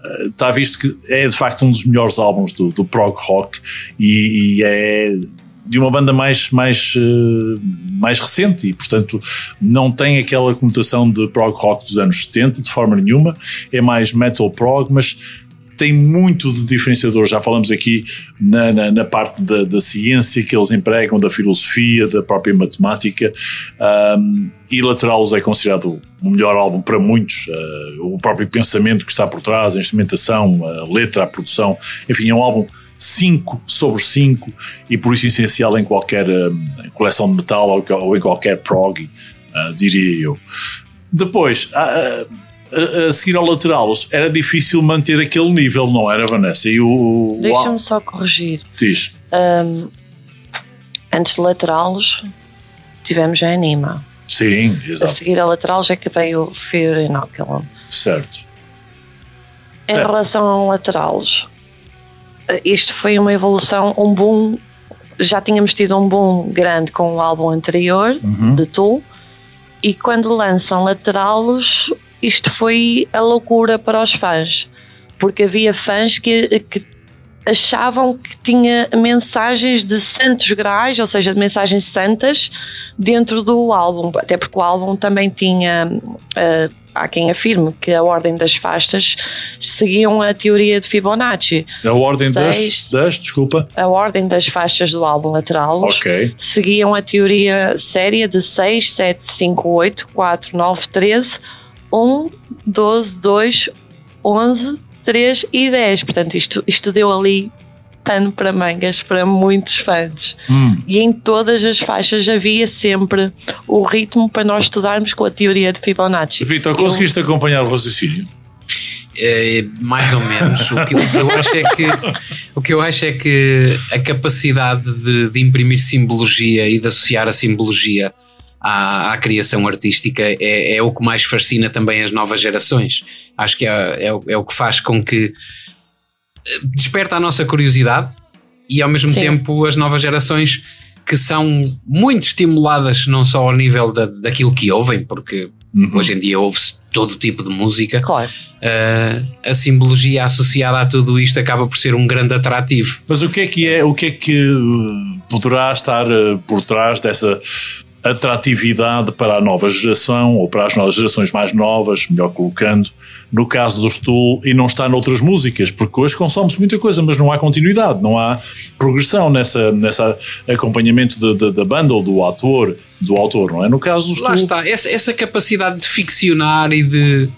eh, está visto que é de facto um dos melhores álbuns do, do prog rock e, e é de uma banda mais, mais, uh, mais recente e, portanto, não tem aquela conotação de prog rock dos anos 70 de forma nenhuma, é mais metal prog, mas tem muito de diferenciador. Já falamos aqui na, na, na parte da, da, ciência que eles empregam, da filosofia, da própria matemática. Um, e Lateralos é considerado o melhor álbum para muitos. Uh, o próprio pensamento que está por trás, a instrumentação, a letra, a produção. Enfim, é um álbum 5 sobre 5 e por isso essencial em qualquer uh, coleção de metal ou, ou em qualquer prog, uh, diria eu. Depois, uh, a, seguir ao lateral era difícil manter aquele nível, não era, Vanessa? E o, Deixa-me só corrigir. Diz. Um, antes de lateralos, tivemos a Anima. Sim, exato. A seguir a lateralos é que veio o Fear Inoculum. Certo. Em certo. relação ao lateralos, isto foi uma evolução, um boom. Já tínhamos tido um boom grande com o álbum anterior, uhum. de Tool, e quando lançam lateralos, isto foi a loucura para os fãs, porque havia fãs que, que achavam que tinha mensagens de santos graais, ou seja, de mensagens santas, dentro do álbum, até porque o álbum também tinha. Uh, há quem afirme que a ordem das faixas seguiam a teoria de Fibonacci. A ordem Seis, das, das, desculpa? A ordem das faixas do álbum lateral okay. seguiam a teoria séria de 6, 7, 5, 8, 4, 9, 13 1, 12, 2, 11, 3 e 10. Portanto, isto, isto deu ali pano para mangas para muitos fãs. Hum. E em todas as faixas havia sempre o ritmo para nós estudarmos com a teoria de Fibonacci. Vitor, conseguiste Eu... acompanhar o raciocínio? É, mais ou menos. O que, o que, eu acho é que o que eu acho é que a capacidade de, de imprimir simbologia e de associar a simbologia à, à criação artística é, é, o que mais fascina também as novas gerações. Acho que é, é, é o que faz com que desperta a nossa curiosidade e ao mesmo Sim. tempo as novas gerações que são muito estimuladas não só ao nível da, daquilo que ouvem, porque uhum. hoje em dia ouve-se todo tipo de música. Claro. Uh, a simbologia associada a tudo isto acaba por ser um grande atrativo. Mas o que é que é, o que é que eh, poderá estar por trás dessa atratividade para a nova geração ou para as novas gerações mais novas, melhor colocando, no caso do Stool, e não está noutras músicas, porque hoje consome-se muita coisa, mas não há continuidade, não há progressão nessa, nessa acompanhamento da banda ou do ator, do autor, não é? No caso do Stool. Lá está, essa, essa capacidade de ficcionar e de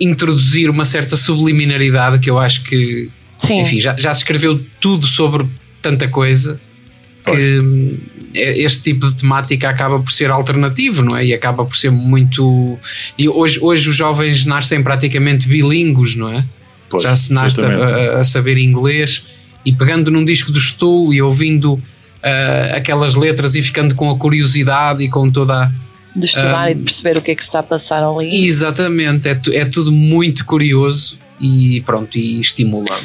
introduzir uma certa subliminaridade que eu acho que, Sim. enfim, já, já se escreveu tudo sobre tanta coisa que este tipo de temática acaba por ser alternativo, não é? E acaba por ser muito. E hoje, hoje os jovens nascem praticamente bilíngues, não é? Pois, Já se nasce a, a, saber inglês e pegando num disco do Stool e ouvindo uh, aquelas letras e ficando com a curiosidade e com toda a. De estudar uh, e de perceber o que é que se está a passar ali. Exatamente, é, é tudo muito curioso e pronto, e estimula.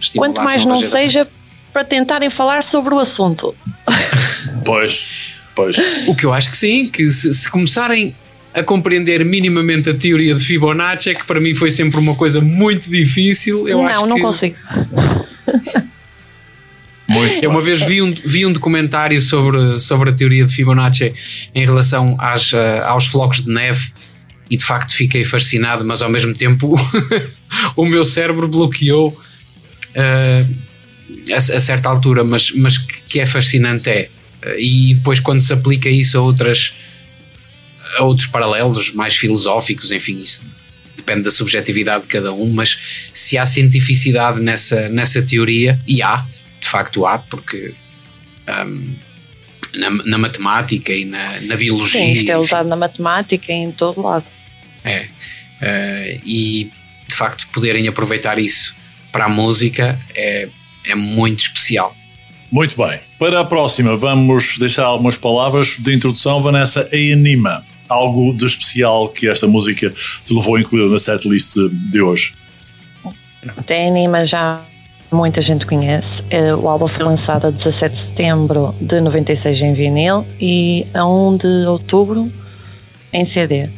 estimula Quanto mais não geração. seja para tentarem falar sobre o assunto. Pois, pois. O que eu acho que sim, que se, se começarem a compreender minimamente a teoria de Fibonacci, é que para mim foi sempre uma coisa muito difícil. Eu não, acho não que... consigo. Muito eu uma vez vi um, vi um documentário sobre, sobre a teoria de Fibonacci em relação às, uh, aos flocos de neve e de facto fiquei fascinado, mas ao mesmo tempo o meu cérebro bloqueou. Uh, a, a certa altura, mas, mas que é fascinante é. E depois quando se aplica isso a outras a outros paralelos mais filosóficos, enfim, isso depende da subjetividade de cada um, mas se há cientificidade nessa, nessa teoria, e há, de facto há, porque um, na, na, matemática e na, na biologia. Sim, isto é usado enfim, na matemática e em todo lado. É. Uh, e de facto poderem aproveitar isso para a música é, é muito especial. Muito bem. Para a próxima, vamos deixar algumas palavras de introdução. Vanessa, a Anima. Algo de especial que esta música te levou a incluir na setlist de hoje? A Anima já muita gente conhece. É, o álbum foi lançado a 17 de setembro de 96 em vinil e a 1 de outubro em CD.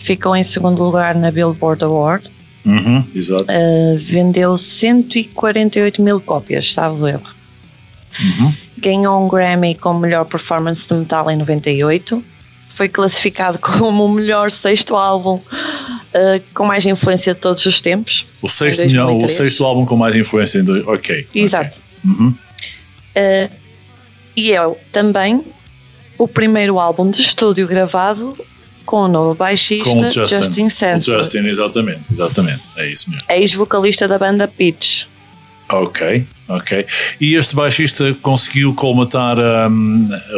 Ficou em segundo lugar na Billboard Award Uhum, exato. Uh, vendeu 148 mil cópias, salvo erro. Ganhou um Grammy como melhor performance de metal em 98. Foi classificado como o melhor sexto álbum uh, com mais influência de todos os tempos. O sexto, melhor, o 2003. sexto álbum com mais influência em. dois- Ok. Exato. Uhum. Uh, e é também o primeiro álbum de estúdio gravado com o novo baixista Com o Justin. Justin Justin, exatamente, exatamente. É isso mesmo. ex-vocalista da banda Pitch. Ok, ok. E este baixista conseguiu colmatar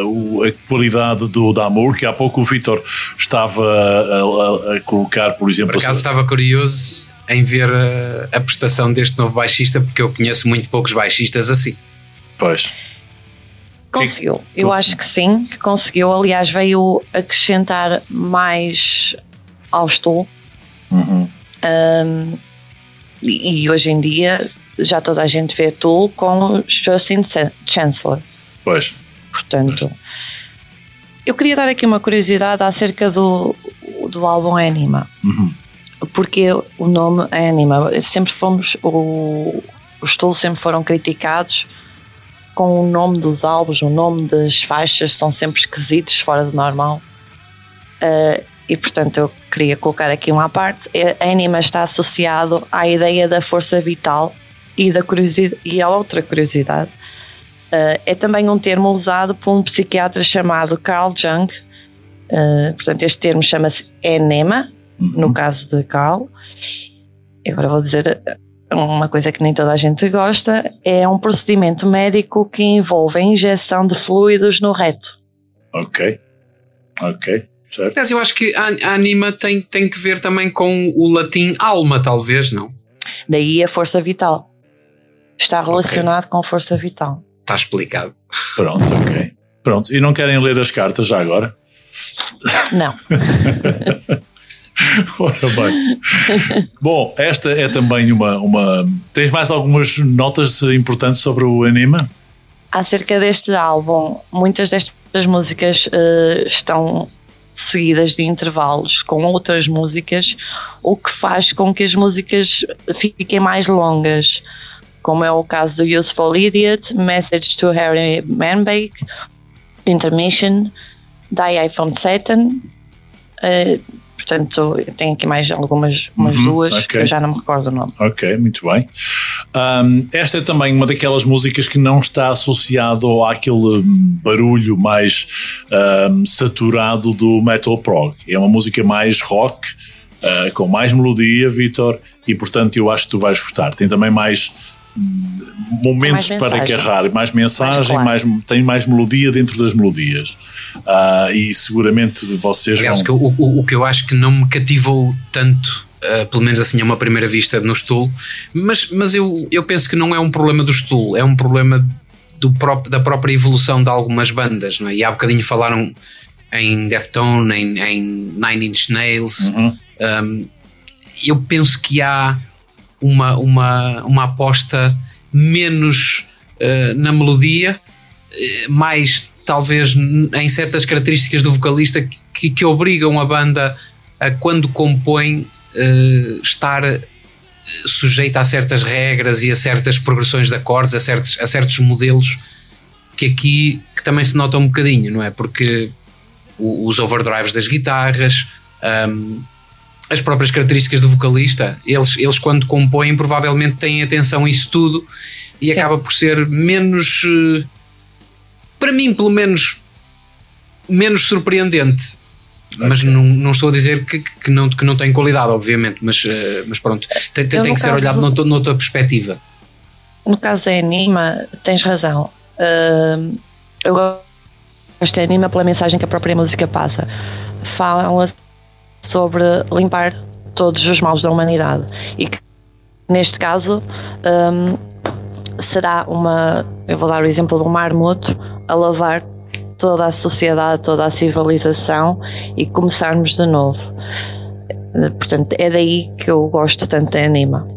o- a qualidade do Damour, que há pouco o Vitor estava a, a- a colocar, por exemplo. Por acaso estava curioso em ver a, a prestação deste novo baixista, porque eu conheço muito poucos baixistas assim. Pois. Conseguiu, eu acho que sim, que conseguiu. Aliás, veio acrescentar mais ao Stool. Uhum. Um, e, e hoje em dia já toda a gente vê Tool com Justin Chan- Chancellor. Pois. Portanto, eu queria dar aqui uma curiosidade acerca do, do álbum Anima. Uhum. Porque o nome Anima, sempre fomos, o, os Tool sempre foram criticados com o nome dos álbuns, o nome das faixas são sempre esquisitos, fora do normal. Uh, e portanto eu queria colocar aqui uma à parte. A Anima está associado à ideia da força vital e, da curiosidade, e a outra curiosidade. Uh, é também um termo usado por um psiquiatra chamado Carl Jung. Uh, portanto, este termo chama-se enema, no caso de Carl. Agora vou dizer uma coisa que nem toda a gente gosta: é um procedimento médico que envolve a injeção de fluidos no reto. Ok. Ok. Certo. Aliás, eu acho que a, a anima tem, tem que ver também com o latim alma, talvez, não? Daí a força vital. Está relacionado com força vital. Está explicado. Pronto, ok. Pronto. E não querem ler as cartas já agora? Não. Ora bem. Bom, esta é também uma, uma. Tens mais algumas notas importantes sobre o anima? Acerca deste álbum, muitas destas músicas eh, estão seguidas de intervalos com outras músicas, o que faz com que as músicas fiquem mais longas, como é o caso do Useful Idiot, Message to Harry Manbake, Intermission, Die I From Satan. eh, portanto, tenho aqui mais algumas umas Uhum, duas, ok. que eu já não me recordo o nome. Ok, muito bem. Um, esta é também uma daquelas músicas que não está associado àquele barulho mais um, saturado do metal prog. É uma música mais rock, uh, com mais melodia, Vitor, e portanto eu acho que tu vais gostar. Tem também mais momentos Mais para agarrar, mais mensagem, Mais mais, tem mais melodia dentro das melodias. Ah, e seguramente vocês Aliás, vão. que eu- o, o que eu acho que não me cativou tanto, uh, pelo menos assim a uma primeira vista no Stool, mas, mas eu, eu penso que não é um problema do Stool, é um problema do próprio, da própria evolução de algumas bandas, não é? E há bocadinho falaram em Deftone, em, em Nine Inch Nails. Uhum. Um, eu penso que há uma, uma, uma aposta menos uh, na melodia, eh, mais talvez em certas características do vocalista que, que obrigam a banda a quando compõe eh, estar sujeita a certas regras e a certas progressões de acordes, a certos, a certos modelos que aqui que também se nota um bocadinho, não é? Porque os overdrives das guitarras, um, as próprias características do vocalista, eles, eles quando compõem provavelmente têm atenção a isso tudo e Sim. acaba por ser menos, eh, para mim pelo menos, menos surpreendente. Mas não, não estou a dizer que, que, não, que não tem qualidade, obviamente, mas, eh, mas pronto, tem, tem, tem que ser caso- olhado noutra, noutra perspectiva. No caso da Anima, tens razão. Ahm, eu gosto da Anima pela mensagem que a própria música passa. Fala sobre limpar todos os maus da humanidade e que, neste caso, ahm, será uma. Eu vou dar o exemplo de um marmoto a lavar toda a sociedade, toda a civilização e começarmos de novo. Portanto, é daí que eu gosto tanto da Anima.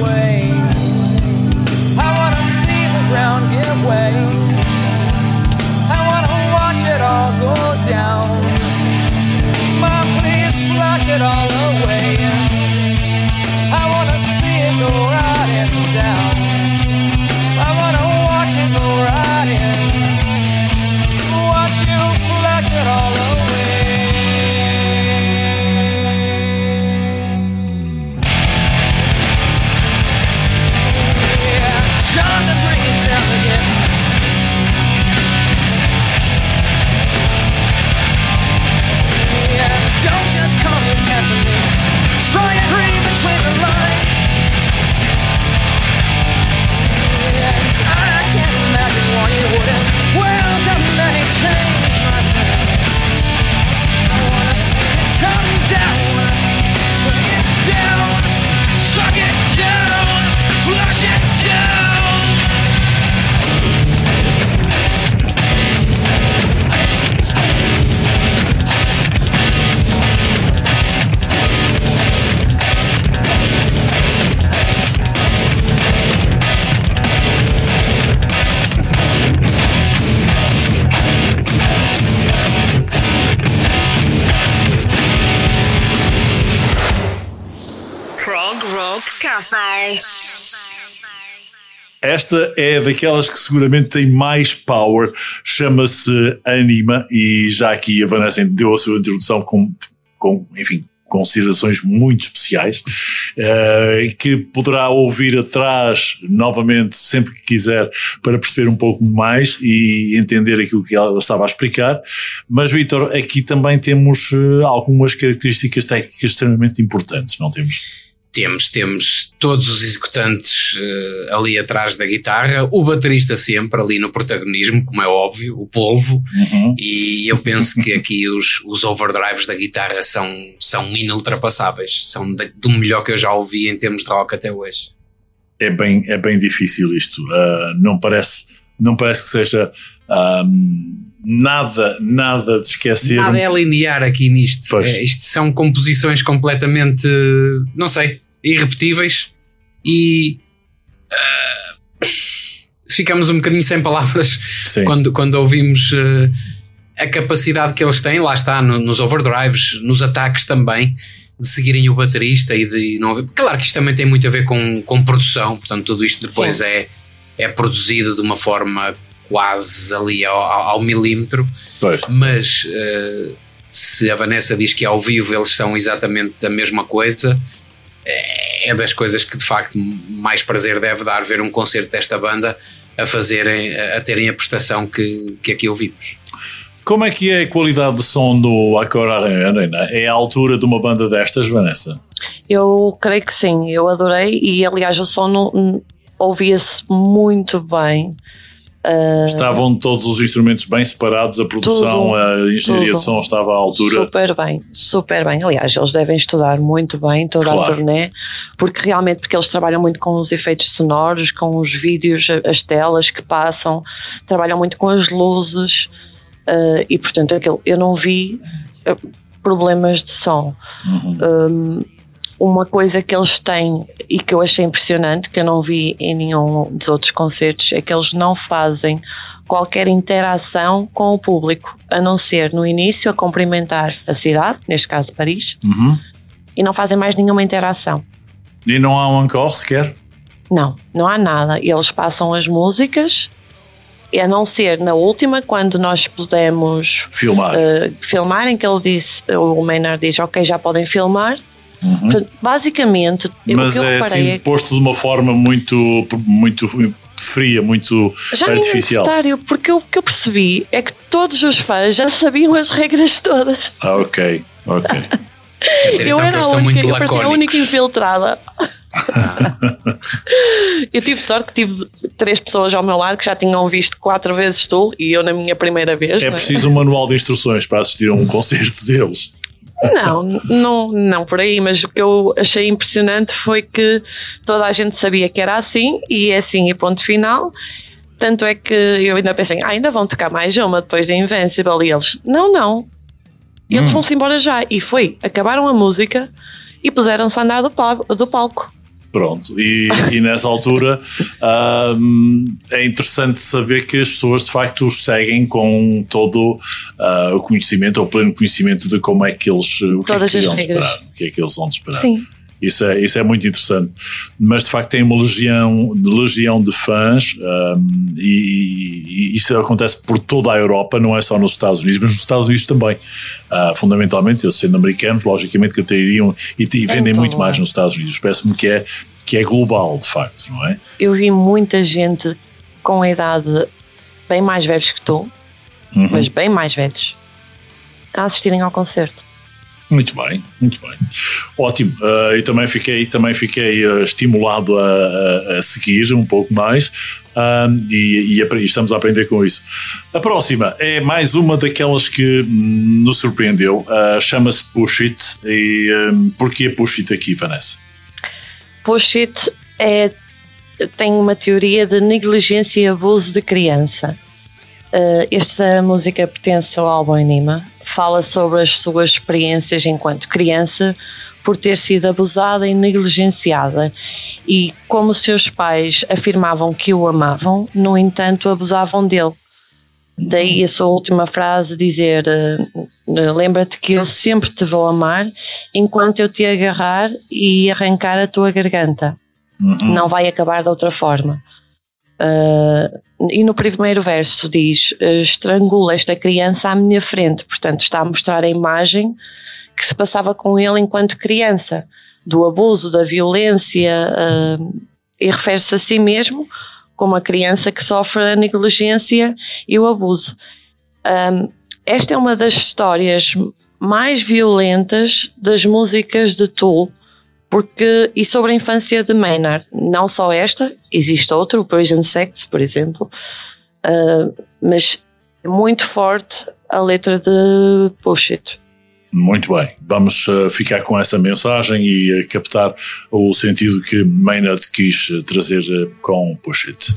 away. Esta é daquelas que seguramente tem mais power, chama-se Anima, e já aqui a Vanessa deu a sua introdução com, com enfim, considerações muito especiais, uh, que poderá ouvir atrás novamente sempre que quiser para perceber um pouco mais e entender aquilo que ela estava a explicar. Mas, Vitor, aqui também temos uh, algumas características técnicas extremamente importantes, não temos? Temos, temos todos os executantes uh, ali atrás da guitarra, o baterista sempre ali no protagonismo, como é óbvio, o polvo, uhum. e eu penso que aqui os, os overdrives da guitarra são, são inultrapassáveis, são de, do melhor que eu já ouvi em termos de rock até hoje. É bem, é bem difícil isto, uh, não, parece, não parece que seja. Um, nada, nada de esquecer. Nada é linear aqui nisto. É, isto são composições completamente, não sei, irrepetíveis e uh, ficamos um bocadinho sem palavras quando, quando ouvimos uh, a capacidade que eles têm, lá está, no, nos overdrives, nos ataques também, de seguirem o baterista e de não Claro que isto também tem muito a ver com, com produção, portanto, tudo isto depois é, é produzido de uma forma quase ali ao, ao milímetro, pois. mas uh, se a Vanessa diz que ao vivo eles são exatamente a mesma coisa, é das coisas que de facto mais prazer deve dar ver um concerto desta banda a fazerem, a terem a prestação que, que aqui ouvimos. Como é que é a qualidade de som do Accor Arena? É a altura de uma banda destas, Vanessa? Eu creio que sim, eu adorei e aliás o som ouvia-se muito bem. Uh, Estavam todos os instrumentos bem separados, a produção, tudo, a engenharia tudo. de som estava à altura. Super bem, super bem. Aliás, eles devem estudar muito bem toda claro. a turnê, porque realmente porque eles trabalham muito com os efeitos sonoros, com os vídeos, as telas que passam, trabalham muito com as luzes uh, e portanto aquilo, eu não vi uh, problemas de som. Uhum. Um, uma coisa que eles têm e que eu achei impressionante, que eu não vi em nenhum dos outros concertos, é que eles não fazem qualquer interação com o público, a não ser no início a cumprimentar a cidade, neste caso Paris, uhum. e não fazem mais nenhuma interação. E não há um encore sequer? Não, não há nada. Eles passam as músicas, a não ser na última, quando nós pudemos filmar, uh, filmar em que ele disse, o Maynard diz, ok, já podem filmar, Uhum. Portanto, basicamente, mas é assim é posto de uma forma muito, muito fria, muito já artificial. Já é porque o que eu percebi é que todos os fãs já sabiam as regras todas. Ah, ok, ok. dizer, eu então era a única, eu a única infiltrada. Eu tive sorte que tive três pessoas ao meu lado que já tinham visto quatro vezes tu e eu na minha primeira vez. É, é? preciso um manual de instruções para assistir a um concerto deles. Não, não, não por aí, mas o que eu achei impressionante foi que toda a gente sabia que era assim e é assim e ponto final. Tanto é que eu ainda pensei, ah, ainda vão tocar mais uma depois da Invincible e eles, não, não. Eles hum. vão-se embora já. E foi, acabaram a música e puseram-se a andar do palco. Pronto, e, e nessa altura um, é interessante saber que as pessoas de facto os seguem com todo uh, o conhecimento, ou pleno conhecimento de como é que eles, o que é que eles esperar, o que é que eles vão esperar. Sim. Isso é, isso é muito interessante. Mas de facto tem uma legião, legião de fãs um, e, e, isso acontece por toda a Europa, não é só nos Estados Unidos, mas nos Estados Unidos também. Uh, fundamentalmente, eles sendo americanos, logicamente que até iriam e, e vendem muito mais nos Estados Unidos. Parece-me que é, que é global, de facto, não é? Eu vi muita gente com a idade bem mais velhos que tu, uhum. mas bem mais velhos, a assistirem ao concerto. Muito bem, muito bem. Ótimo. Uh, e também fiquei, também fiquei uh, estimulado a, a, a, seguir um pouco mais uh, e, e, estamos a aprender com isso. A próxima é mais uma daquelas que nos surpreendeu. Chama-se Push It. E um, porquê Push It aqui, Vanessa? Push It é, tem uma teoria de negligência e abuso de criança. Esta música pertence ao álbum Enima fala sobre as suas experiências enquanto criança por ter sido abusada e negligenciada e como seus pais afirmavam que o amavam, no entanto abusavam dele. Daí a sua última frase dizer eh, lembra-te que eu sempre te vou amar enquanto eu te agarrar e arrancar a tua garganta. Uhum. não vai acabar de outra forma. Ah, e no primeiro verso diz: estrangula esta criança à minha frente, portanto, está a mostrar a imagem que se passava com ele enquanto criança, do abuso, da violência, ah, e refere-se a si mesmo como a criança que sofre a negligência e o abuso. Esta é uma das histórias mais violentas das músicas de Tool, porque e sobre a infância de Maynard. Não só esta, existe outra, o Prison Sex, por exemplo, uh, mas é muito forte a letra de Push It. Muito bem, vamos uh, ficar com essa mensagem e uh, captar o sentido que Maynard quis trazer com Push It.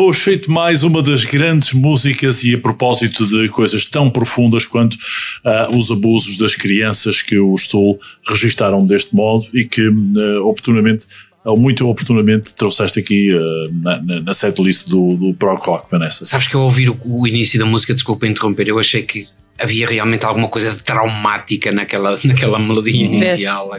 Push It, mais uma das grandes músicas e a propósito de coisas tão profundas quanto uh, os abusos das crianças que os Tool registaram deste modo e que uh, oportunamente ou muito oportunamente trouxeste aqui uh, na, na, na setlist do, do Rock, Vanessa. Sabes que ao ouvir o, o início da música, desculpa interromper, eu achei que havia realmente alguma coisa de traumática naquela, naquela melodia inicial.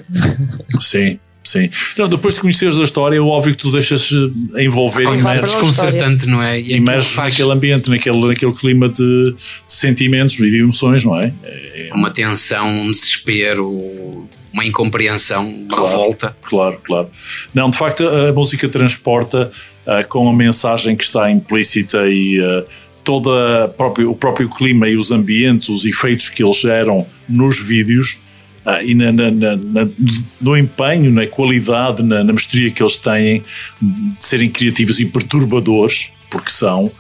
Sim, sim. Não, depois de conheceres a história, é óbvio que tu deixas envolver ah, e é desconcertante, não é? E imerges faz... naquele ambiente, naquele, naquele clima de, de, sentimentos e de emoções, não é? é? Uma tensão, um desespero, uma incompreensão, uma claro, revolta. Claro, claro. Não, de facto, a música transporta uh, com a mensagem que está implícita e uh, toda próprio, o próprio clima e os ambientes, os efeitos que eles geram nos vídeos uh, e na, na, na, no empenho, na qualidade, na, na mestria que eles têm de serem criativos e perturbadores, porque são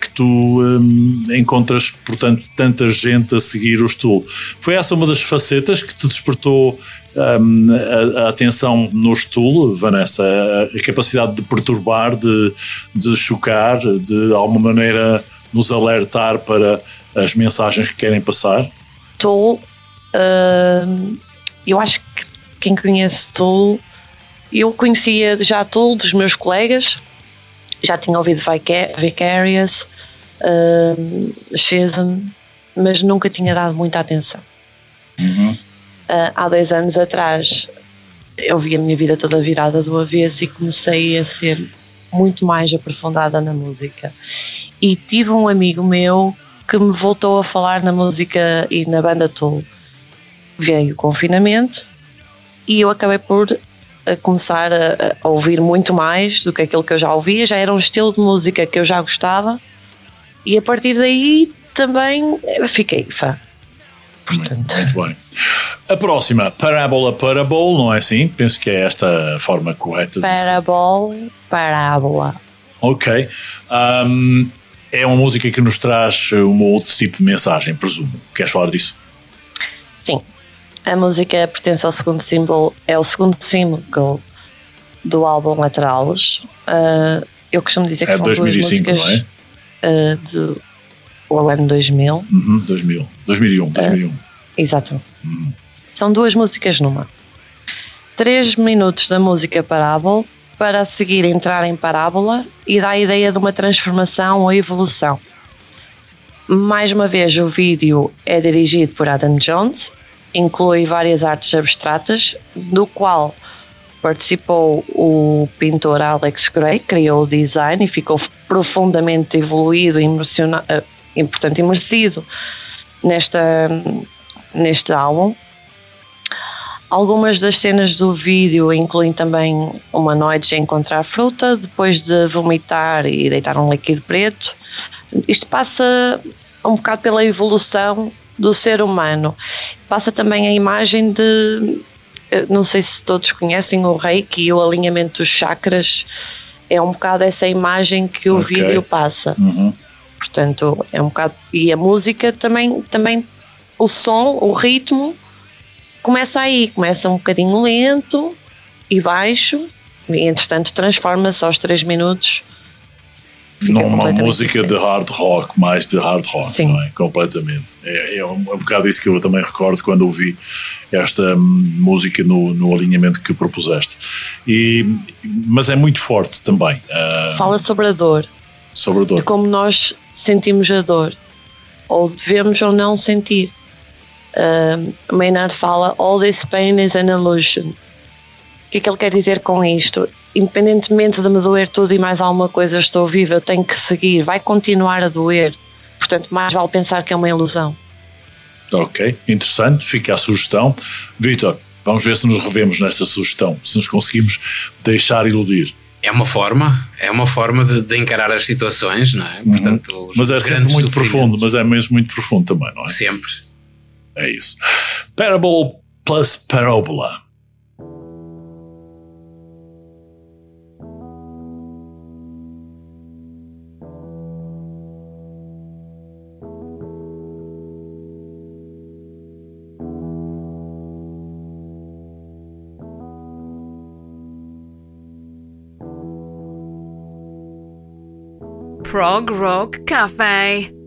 que tu um, encontras, portanto, tanta gente a seguir o Stool. Foi essa uma das facetas que te despertou um, a, a, atenção no Stool, Vanessa? A, a, capacidade de perturbar, de, de chocar, de alguma maneira nos alertar para as mensagens que querem passar? Tool, uh, eu acho que quem conhece Tool, eu conhecia já Tool dos meus colegas, já tinha ouvido Vicarious, uh, Schism, mas nunca tinha dado muita atenção. Uhum. Uh, há dois anos atrás eu vi a minha vida toda virada do avesso e comecei a ser muito mais aprofundada na música. E tive um amigo meu que me voltou a falar na música e na banda Tool. Veio o confinamento e eu acabei por a começar a, a, ouvir muito mais do que aquilo que eu já ouvia, já era um estilo de música que eu já gostava e a partir daí também fiquei fã. Portanto. Muito, muito bem. A próxima, Parábola Parabol, não é assim? Penso que é esta a forma correta de Parabol, Parábola. Ok. Um, é uma música que nos traz um outro tipo de mensagem, presumo. Queres falar disso? Sim. A música pertence ao segundo símbolo, é o segundo símbolo do álbum Lateralos. Uh, eu costumo dizer que é são 2005, duas músicas não é? Uh, do o ano 2000. Uhum, 2000. 2001, 2001. Uh, exato. Uhum. São duas músicas numa. Três minutos da música Parábola para a seguir entrar em parábola e dá a ideia de uma transformação ou evolução. Mais uma vez, o vídeo é dirigido por Adam Jones inclui várias artes abstratas, do qual participou o pintor Alex Gray, criou o design e ficou profundamente evoluído eh, e, portanto, imersido nesta, neste álbum. Algumas das cenas do vídeo incluem também humanoides a encontrar fruta depois de vomitar e deitar um líquido preto. Isto passa um bocado pela evolução do ser humano. Passa também a imagem de. Não sei se todos conhecem o reiki e o alinhamento dos chakras. É um bocado essa imagem que o okay. vídeo passa. Uhum. Portanto, é um bocado. E a música também, também. O som, o ritmo, começa aí. Começa um bocadinho lento e baixo. E entretanto transforma-se aos 3 minutos numa música diferente. de hard rock, mais de hard rock, Sim. não é? Completamente. É, é, um, é um bocado isso que eu também recordo quando ouvi esta música no, no alinhamento que propuseste. E, mas é muito forte também. Uh, Fala sobre a dor. Sobre a dor. De como nós sentimos a dor. Ou devemos ou não sentir. Uh, Maynard fala: All this pain is an illusion. O que é que ele quer dizer com isto? Independentemente de me doer tudo e mais alguma coisa, estou viva, eu tenho que seguir, vai continuar a doer. Portanto, mais vale pensar que é uma ilusão. Ok, interessante, fica a sugestão. Vitor, vamos ver se nos revemos nesta sugestão, se nos conseguimos deixar iludir. É uma forma, é uma forma de, de encarar as situações, não é? Uhum. Portanto, mas é sempre muito profundo, mas é mesmo muito profundo também, não é? Sempre. É isso. Parable plus parabola. Prog Rock Cafe.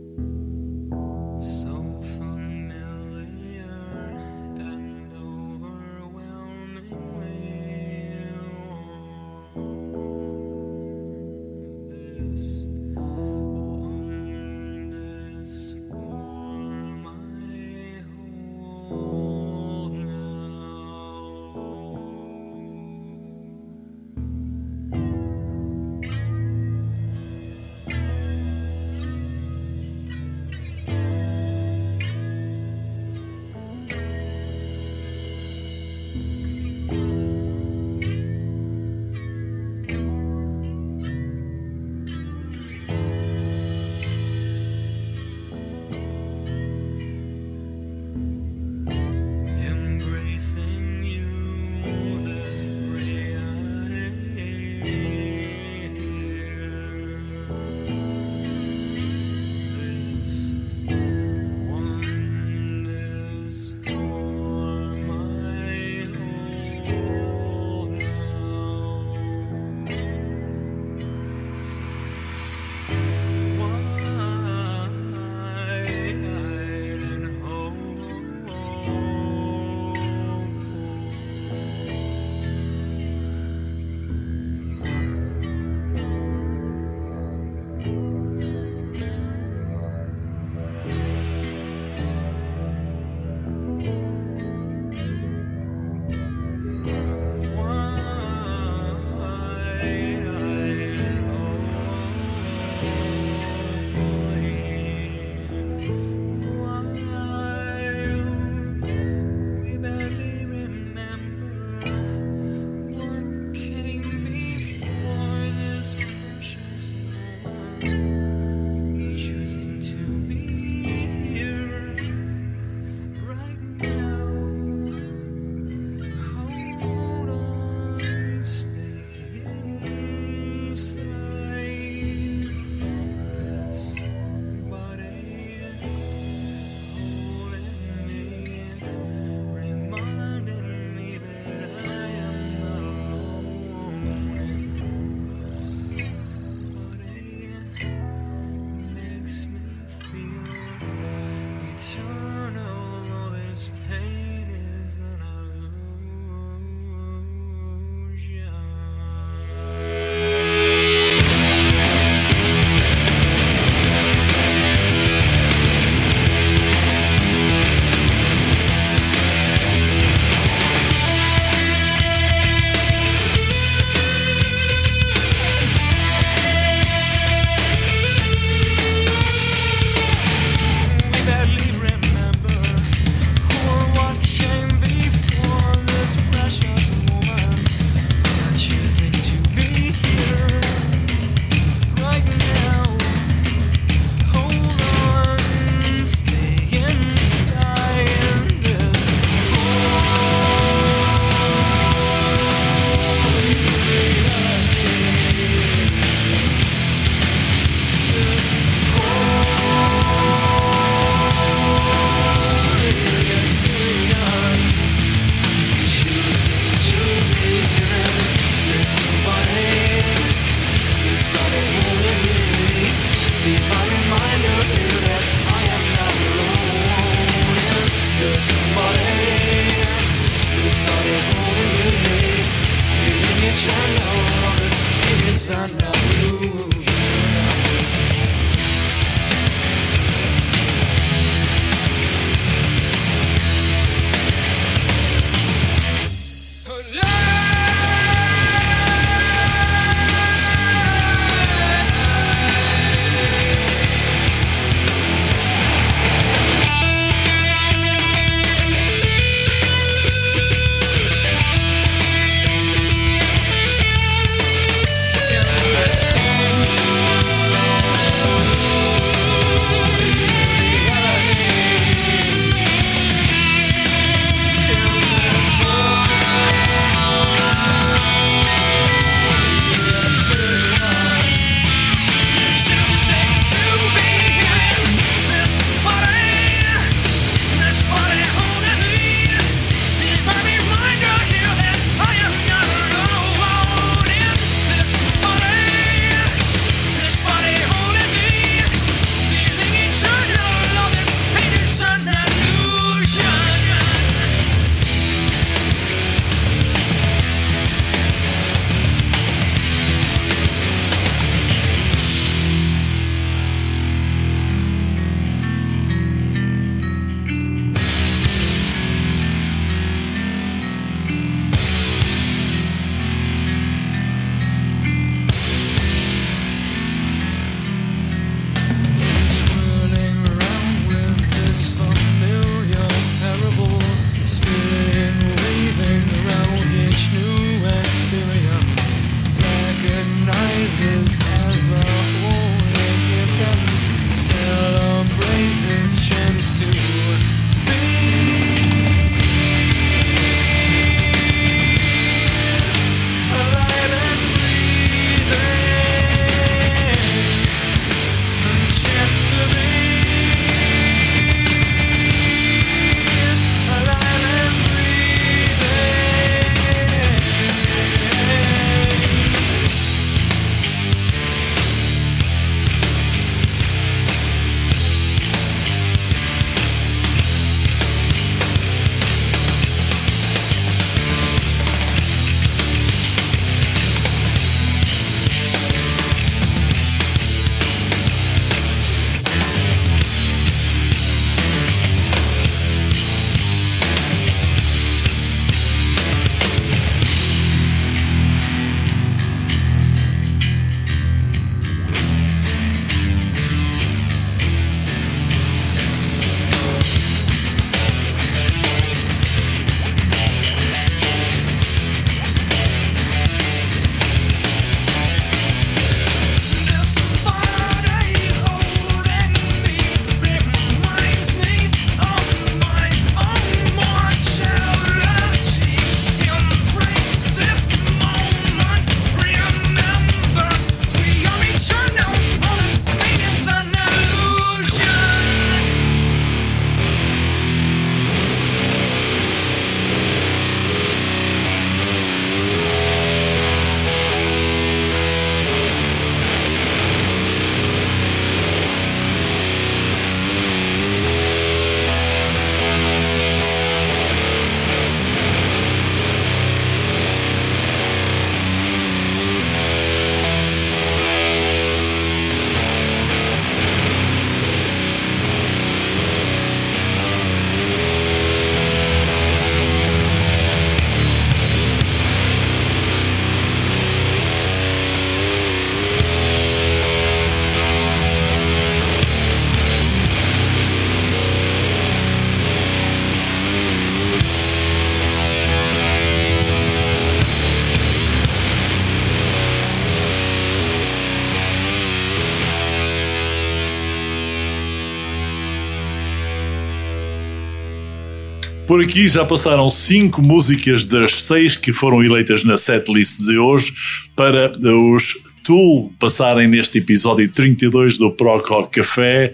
Aqui já passaram cinco músicas das seis que foram eleitas na setlist de hoje para os Tool passarem neste episódio 32 do Proc Rock Café.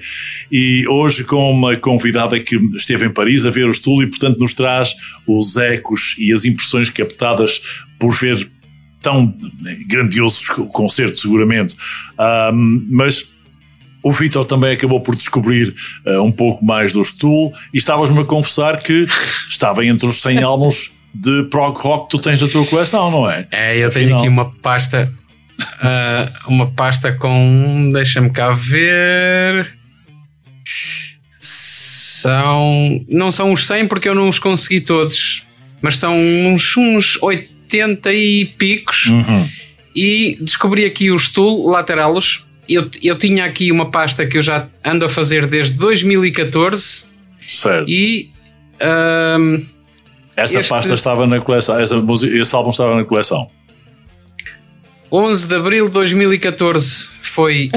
E hoje com uma convidada que esteve em Paris a ver os Tool e portanto nos traz os ecos e as impressões captadas por ver tão grandiosos concertos seguramente, um, mas o Vitor também acabou por descobrir uh, um pouco mais do Tool e estavas-me a confessar que estava entre os 100 álbuns de prog rock que tu tens na tua coleção, não é? É, eu tenho Afinal. aqui uma pasta, uh, uma pasta com, deixa-me cá ver, são, não são os 100 porque eu não os consegui todos, mas são uns, uns 80 e picos uhum. e descobri aqui os Tool Lateralos eu, eu tinha aqui uma pasta que eu já ando a fazer desde 2014 certo. e um, essa este... pasta estava na coleção, essa, esse álbum estava na coleção. 11 de abril de 2014 foi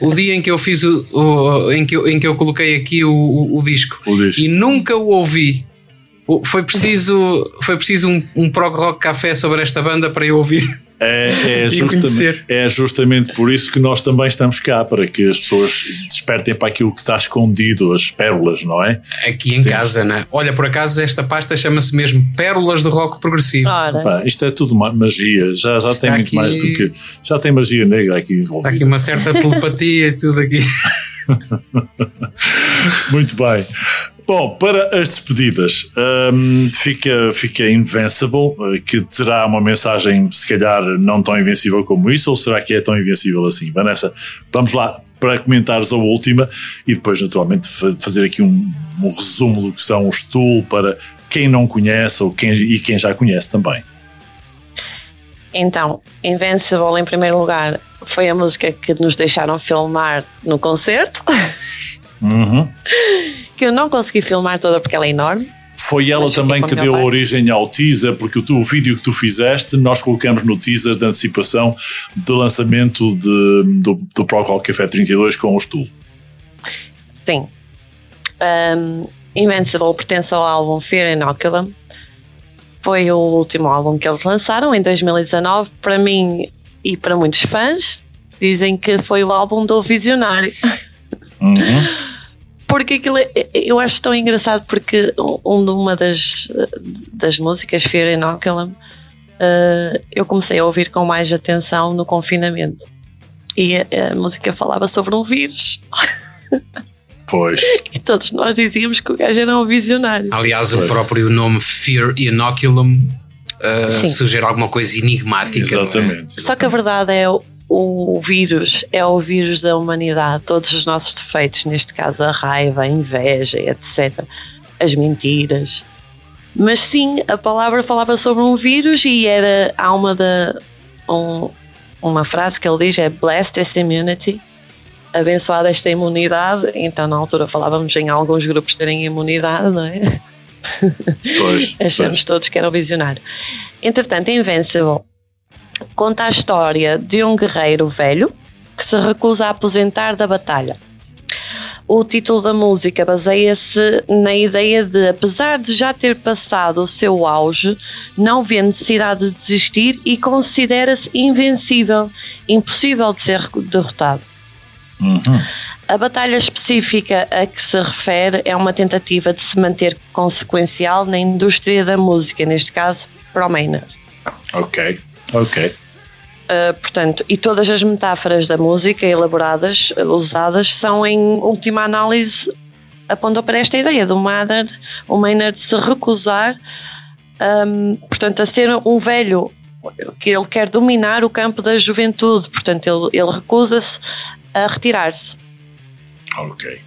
o dia em que eu fiz o, o, em, que eu, em que eu coloquei aqui o, o, o disco. o disco e nunca o ouvi. Foi preciso, foi preciso um, um prog rock café sobre esta banda para eu ouvir. É, é, justamente, é, justamente, por isso que nós também estamos cá, para que as pessoas despertem para aquilo que está escondido, as pérolas, não é? Aqui em Temos. casa, né? Olha, por acaso esta pasta chama-se mesmo Pérolas do Rock Progressivo. Isto é tudo magia, já, já tem muito aqui... mais do que. Já tem magia negra aqui envolvida. Está aqui uma certa telepatia e tudo aqui. muito bem. Bom, para as despedidas, um, fica, fica Invincible, eh, que terá uma mensagem, se calhar, não tão invencível como isso, ou será que é tão invencível assim? Vanessa, vamos lá para comentares a última e depois, naturalmente, fazer aqui um, um resumo do que são os Tool para quem não conhece ou quem, e quem já conhece também. Então, Invincible, em primeiro lugar, foi a música que nos deixaram filmar no concerto. Uhum. que eu não consegui filmar toda porque ela é enorme. Foi ela também que deu pai. origem ao teaser, porque o, tu, o, vídeo que tu fizeste, nós colocamos no teaser de antecipação de lançamento de, do, do Pro Rock Café 32 com o Stool. Sim. Um, Invincible pertence ao álbum Fear Inoculum. Foi o último álbum que eles lançaram em 2019. Para mim e para muitos fãs, dizem que foi o álbum do Visionário. Uhum. Porque aquilo é, eu acho tão engraçado porque uma das, das músicas, Fear Inoculum, uh, eu comecei a ouvir com mais atenção no confinamento. E a, a música falava sobre um vírus. Pois. E todos nós dizíamos que o gajo era um visionário. Aliás, pois. o próprio nome Fear Inoculum uh, sugere alguma coisa enigmática. É? Exatamente. É? Só que a verdade é o vírus é o vírus da humanidade, todos os nossos defeitos, neste caso a raiva, a inveja, etc. As mentiras. Mas sim, a palavra falava sobre um vírus e era há uma da um, uma frase que ele diz é blessed this immunity, abençoada esta imunidade. Então na altura falávamos em alguns grupos terem imunidade, não é? Pois, Achamos pois. todos que era um visionário. Entretanto, Invincible conta a história de um guerreiro velho que se recusa a aposentar da batalha. O título da música baseia-se na ideia de, apesar de já ter passado o seu auge, não vê necessidade de desistir e considera-se invencível, impossível de ser derrotado. Uhum. A batalha específica a que se refere é uma tentativa de se manter consequencial na indústria da música, neste caso, para o Maynard. Ok. Ok. Uh, portanto, e todas as metáforas da música elaboradas, usadas, são em última análise apontam para esta ideia do Maynard, o Maynard se recusar, um, portanto, a ser um velho que ele quer dominar o campo da juventude, portanto, ele, ele recusa-se a retirar-se. Ok.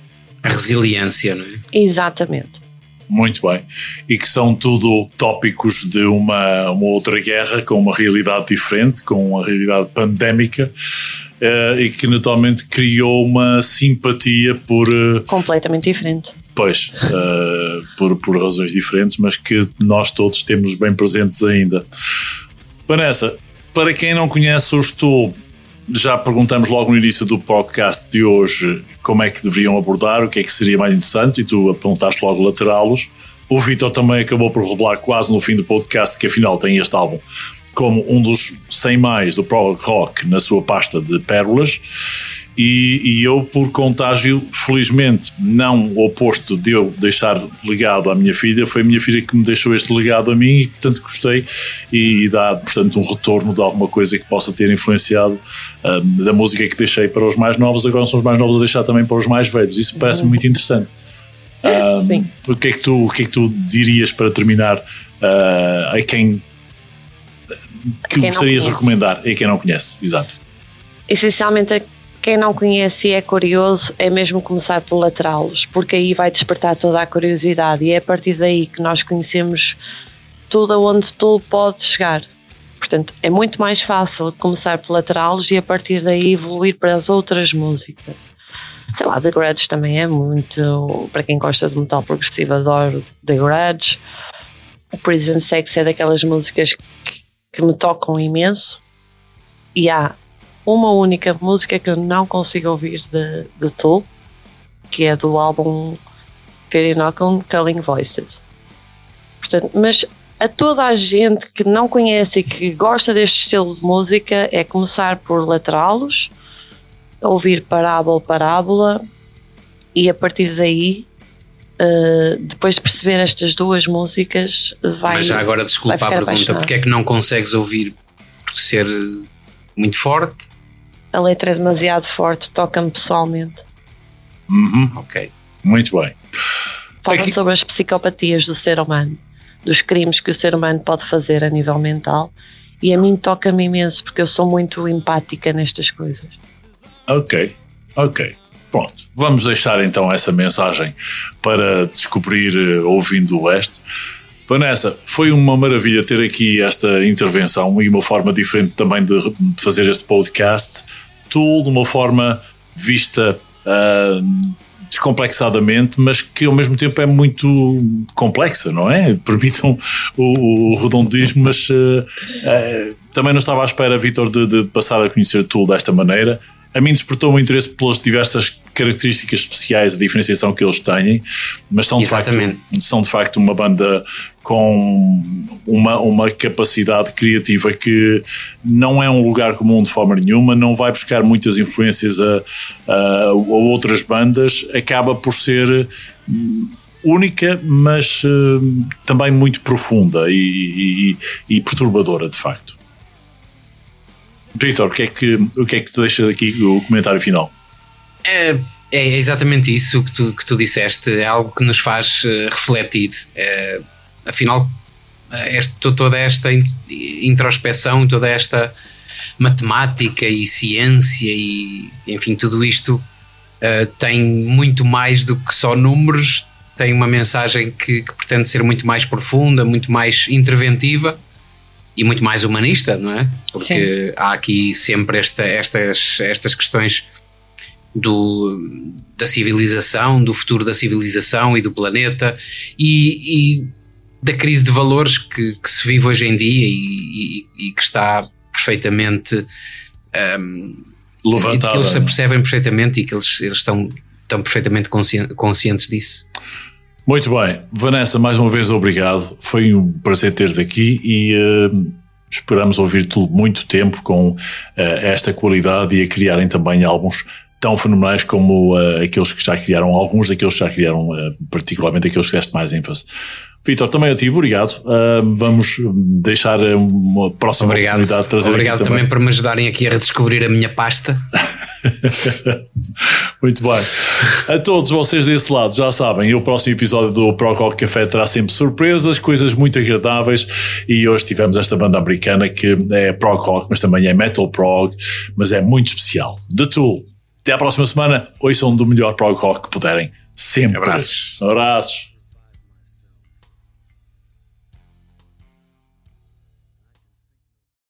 A resiliência, não é? Exatamente. Muito bem. E que são tudo tópicos de uma, uma outra guerra com uma realidade diferente, com uma realidade pandémica. Uh, e que naturalmente criou uma simpatia por. Uh, Completamente diferente. Pois, uh, por, por razões diferentes, mas que nós todos temos bem presentes ainda. Vanessa, para quem não conhece o Estou, já perguntamos logo no início do podcast de hoje como é que deveriam abordar, o que é que seria mais interessante, e tu apontaste logo lateralos. O Vitor também acabou por revelar quase no fim do podcast que afinal tem este álbum como um dos 100 mais do prog rock na sua pasta de pérolas. E, e, eu, por contágio, felizmente, não o oposto de eu deixar legado à minha filha, foi a minha filha que me deixou este legado a mim e, portanto, gostei e, e dá, portanto, um retorno de alguma coisa que possa ter influenciado um, da música que deixei para os mais novos, agora são os mais novos a deixar também para os mais velhos. Isso parece muito interessante. Um, Sim. O que, é que tu, o que é que tu dirias para terminar uh, a quem que quem gostarias de recomendar a quem não conhece? Exato. Essencialmente, a quem não conhece e é curioso, é mesmo começar por laterá-los, porque aí vai despertar toda a curiosidade e é a partir daí que nós conhecemos tudo aonde tudo pode chegar. Portanto, é muito mais fácil começar por laterá-los e a partir daí evoluir para as outras músicas. Sei lá, The Grudge também é muito. Para quem gosta de metal progressivo, adoro The Grudge. O Prison Sex é daquelas músicas que, que me tocam imenso. E há uma única música que eu não consigo ouvir de, de Tool, que é do álbum Fear Inoculum Culling Voices. Portanto, mas a toda a gente que não conhece e que gosta deste estilo de música é começar por laterá-los, ouvir parábola, parábola e a partir daí, eh, depois de perceber estas duas músicas, vai. Mas já agora desculpa a pergunta, porque é que não consegues ouvir por ser muito forte? A letra é demasiado forte, toca-me pessoalmente. Uhum. Ok. Muito bem. Fala Aqui- sobre as psicopatias do ser humano, dos crimes que o ser humano pode fazer a nível mental. E a mim toca-me imenso porque eu sou muito empática nestas coisas. Ok, ok. Pronto, vamos deixar então essa mensagem para descobrir eh, ouvindo o resto. Vanessa, foi uma maravilha ter aqui esta intervenção e uma forma diferente também de fazer este podcast. Tudo de uma forma vista ah, descomplexadamente, mas que ao mesmo tempo é muito complexa, não é? Permitam o, o redondismo, mas eh, eh, também não estava à espera, Vitor, de, de passar a conhecer tudo desta maneira. A mim despertou um interesse pelas diversas características especiais, a diferenciação que eles têm, mas são de, facto, são de facto uma banda com uma, uma capacidade criativa que não é um lugar comum de forma nenhuma, não vai buscar muitas influências a, a, a outras bandas, acaba por ser única, mas hum, também muito profunda e, e- e perturbadora, de facto. Vitor, o que é que, o que é que te deixa daqui o comentário final? É, é exatamente isso que tu, que tu disseste, é algo que nos faz eh, refletir. É, afinal, eh, este- to- toda esta in- introspeção, toda esta matemática e ciência e enfim, tudo isto eh, tem muito mais do que só números, tem uma mensagem que, que pretende ser muito mais profunda, muito mais interventiva e muito mais humanista, não é? Porque há aqui sempre esta, estas, estas questões do, da civilização, do futuro da civilização e do planeta e, e da crise de valores que, que se vive hoje em dia e, e- e que está perfeitamente um, Levantada. que eles se não é? apercebem perfeitamente e que eles, eles estão, estão perfeitamente conscien- conscientes disso. Muito bem, Vanessa, mais uma vez obrigado. Foi um prazer ter-te aqui e eh, esperamos ouvir-te muito tempo com eh, esta qualidade e a criarem também álbuns tão fenomenais como eh, aqueles que já criaram, alguns daqueles que já criaram, eh, particularmente aqueles que deste mais ênfase. Vitor, também a ti, obrigado. Ah, vamos deixar eh, uma próxima Obrigado, oportunidade de trazer obrigado aqui também por me ajudarem aqui a redescobrir a minha pasta. Muito bem. A todos vocês desse lado, já sabem, o próximo episódio do Pro Rock Café terá sempre surpresas, coisas muito agradáveis. E hoje tivemos esta banda americana que é prog rock, mas também é metal prog, mas é muito especial. The Tool. Até à próxima semana. Ouçam do melhor prog rock que puderem. Sempre. Abraços. Abraços.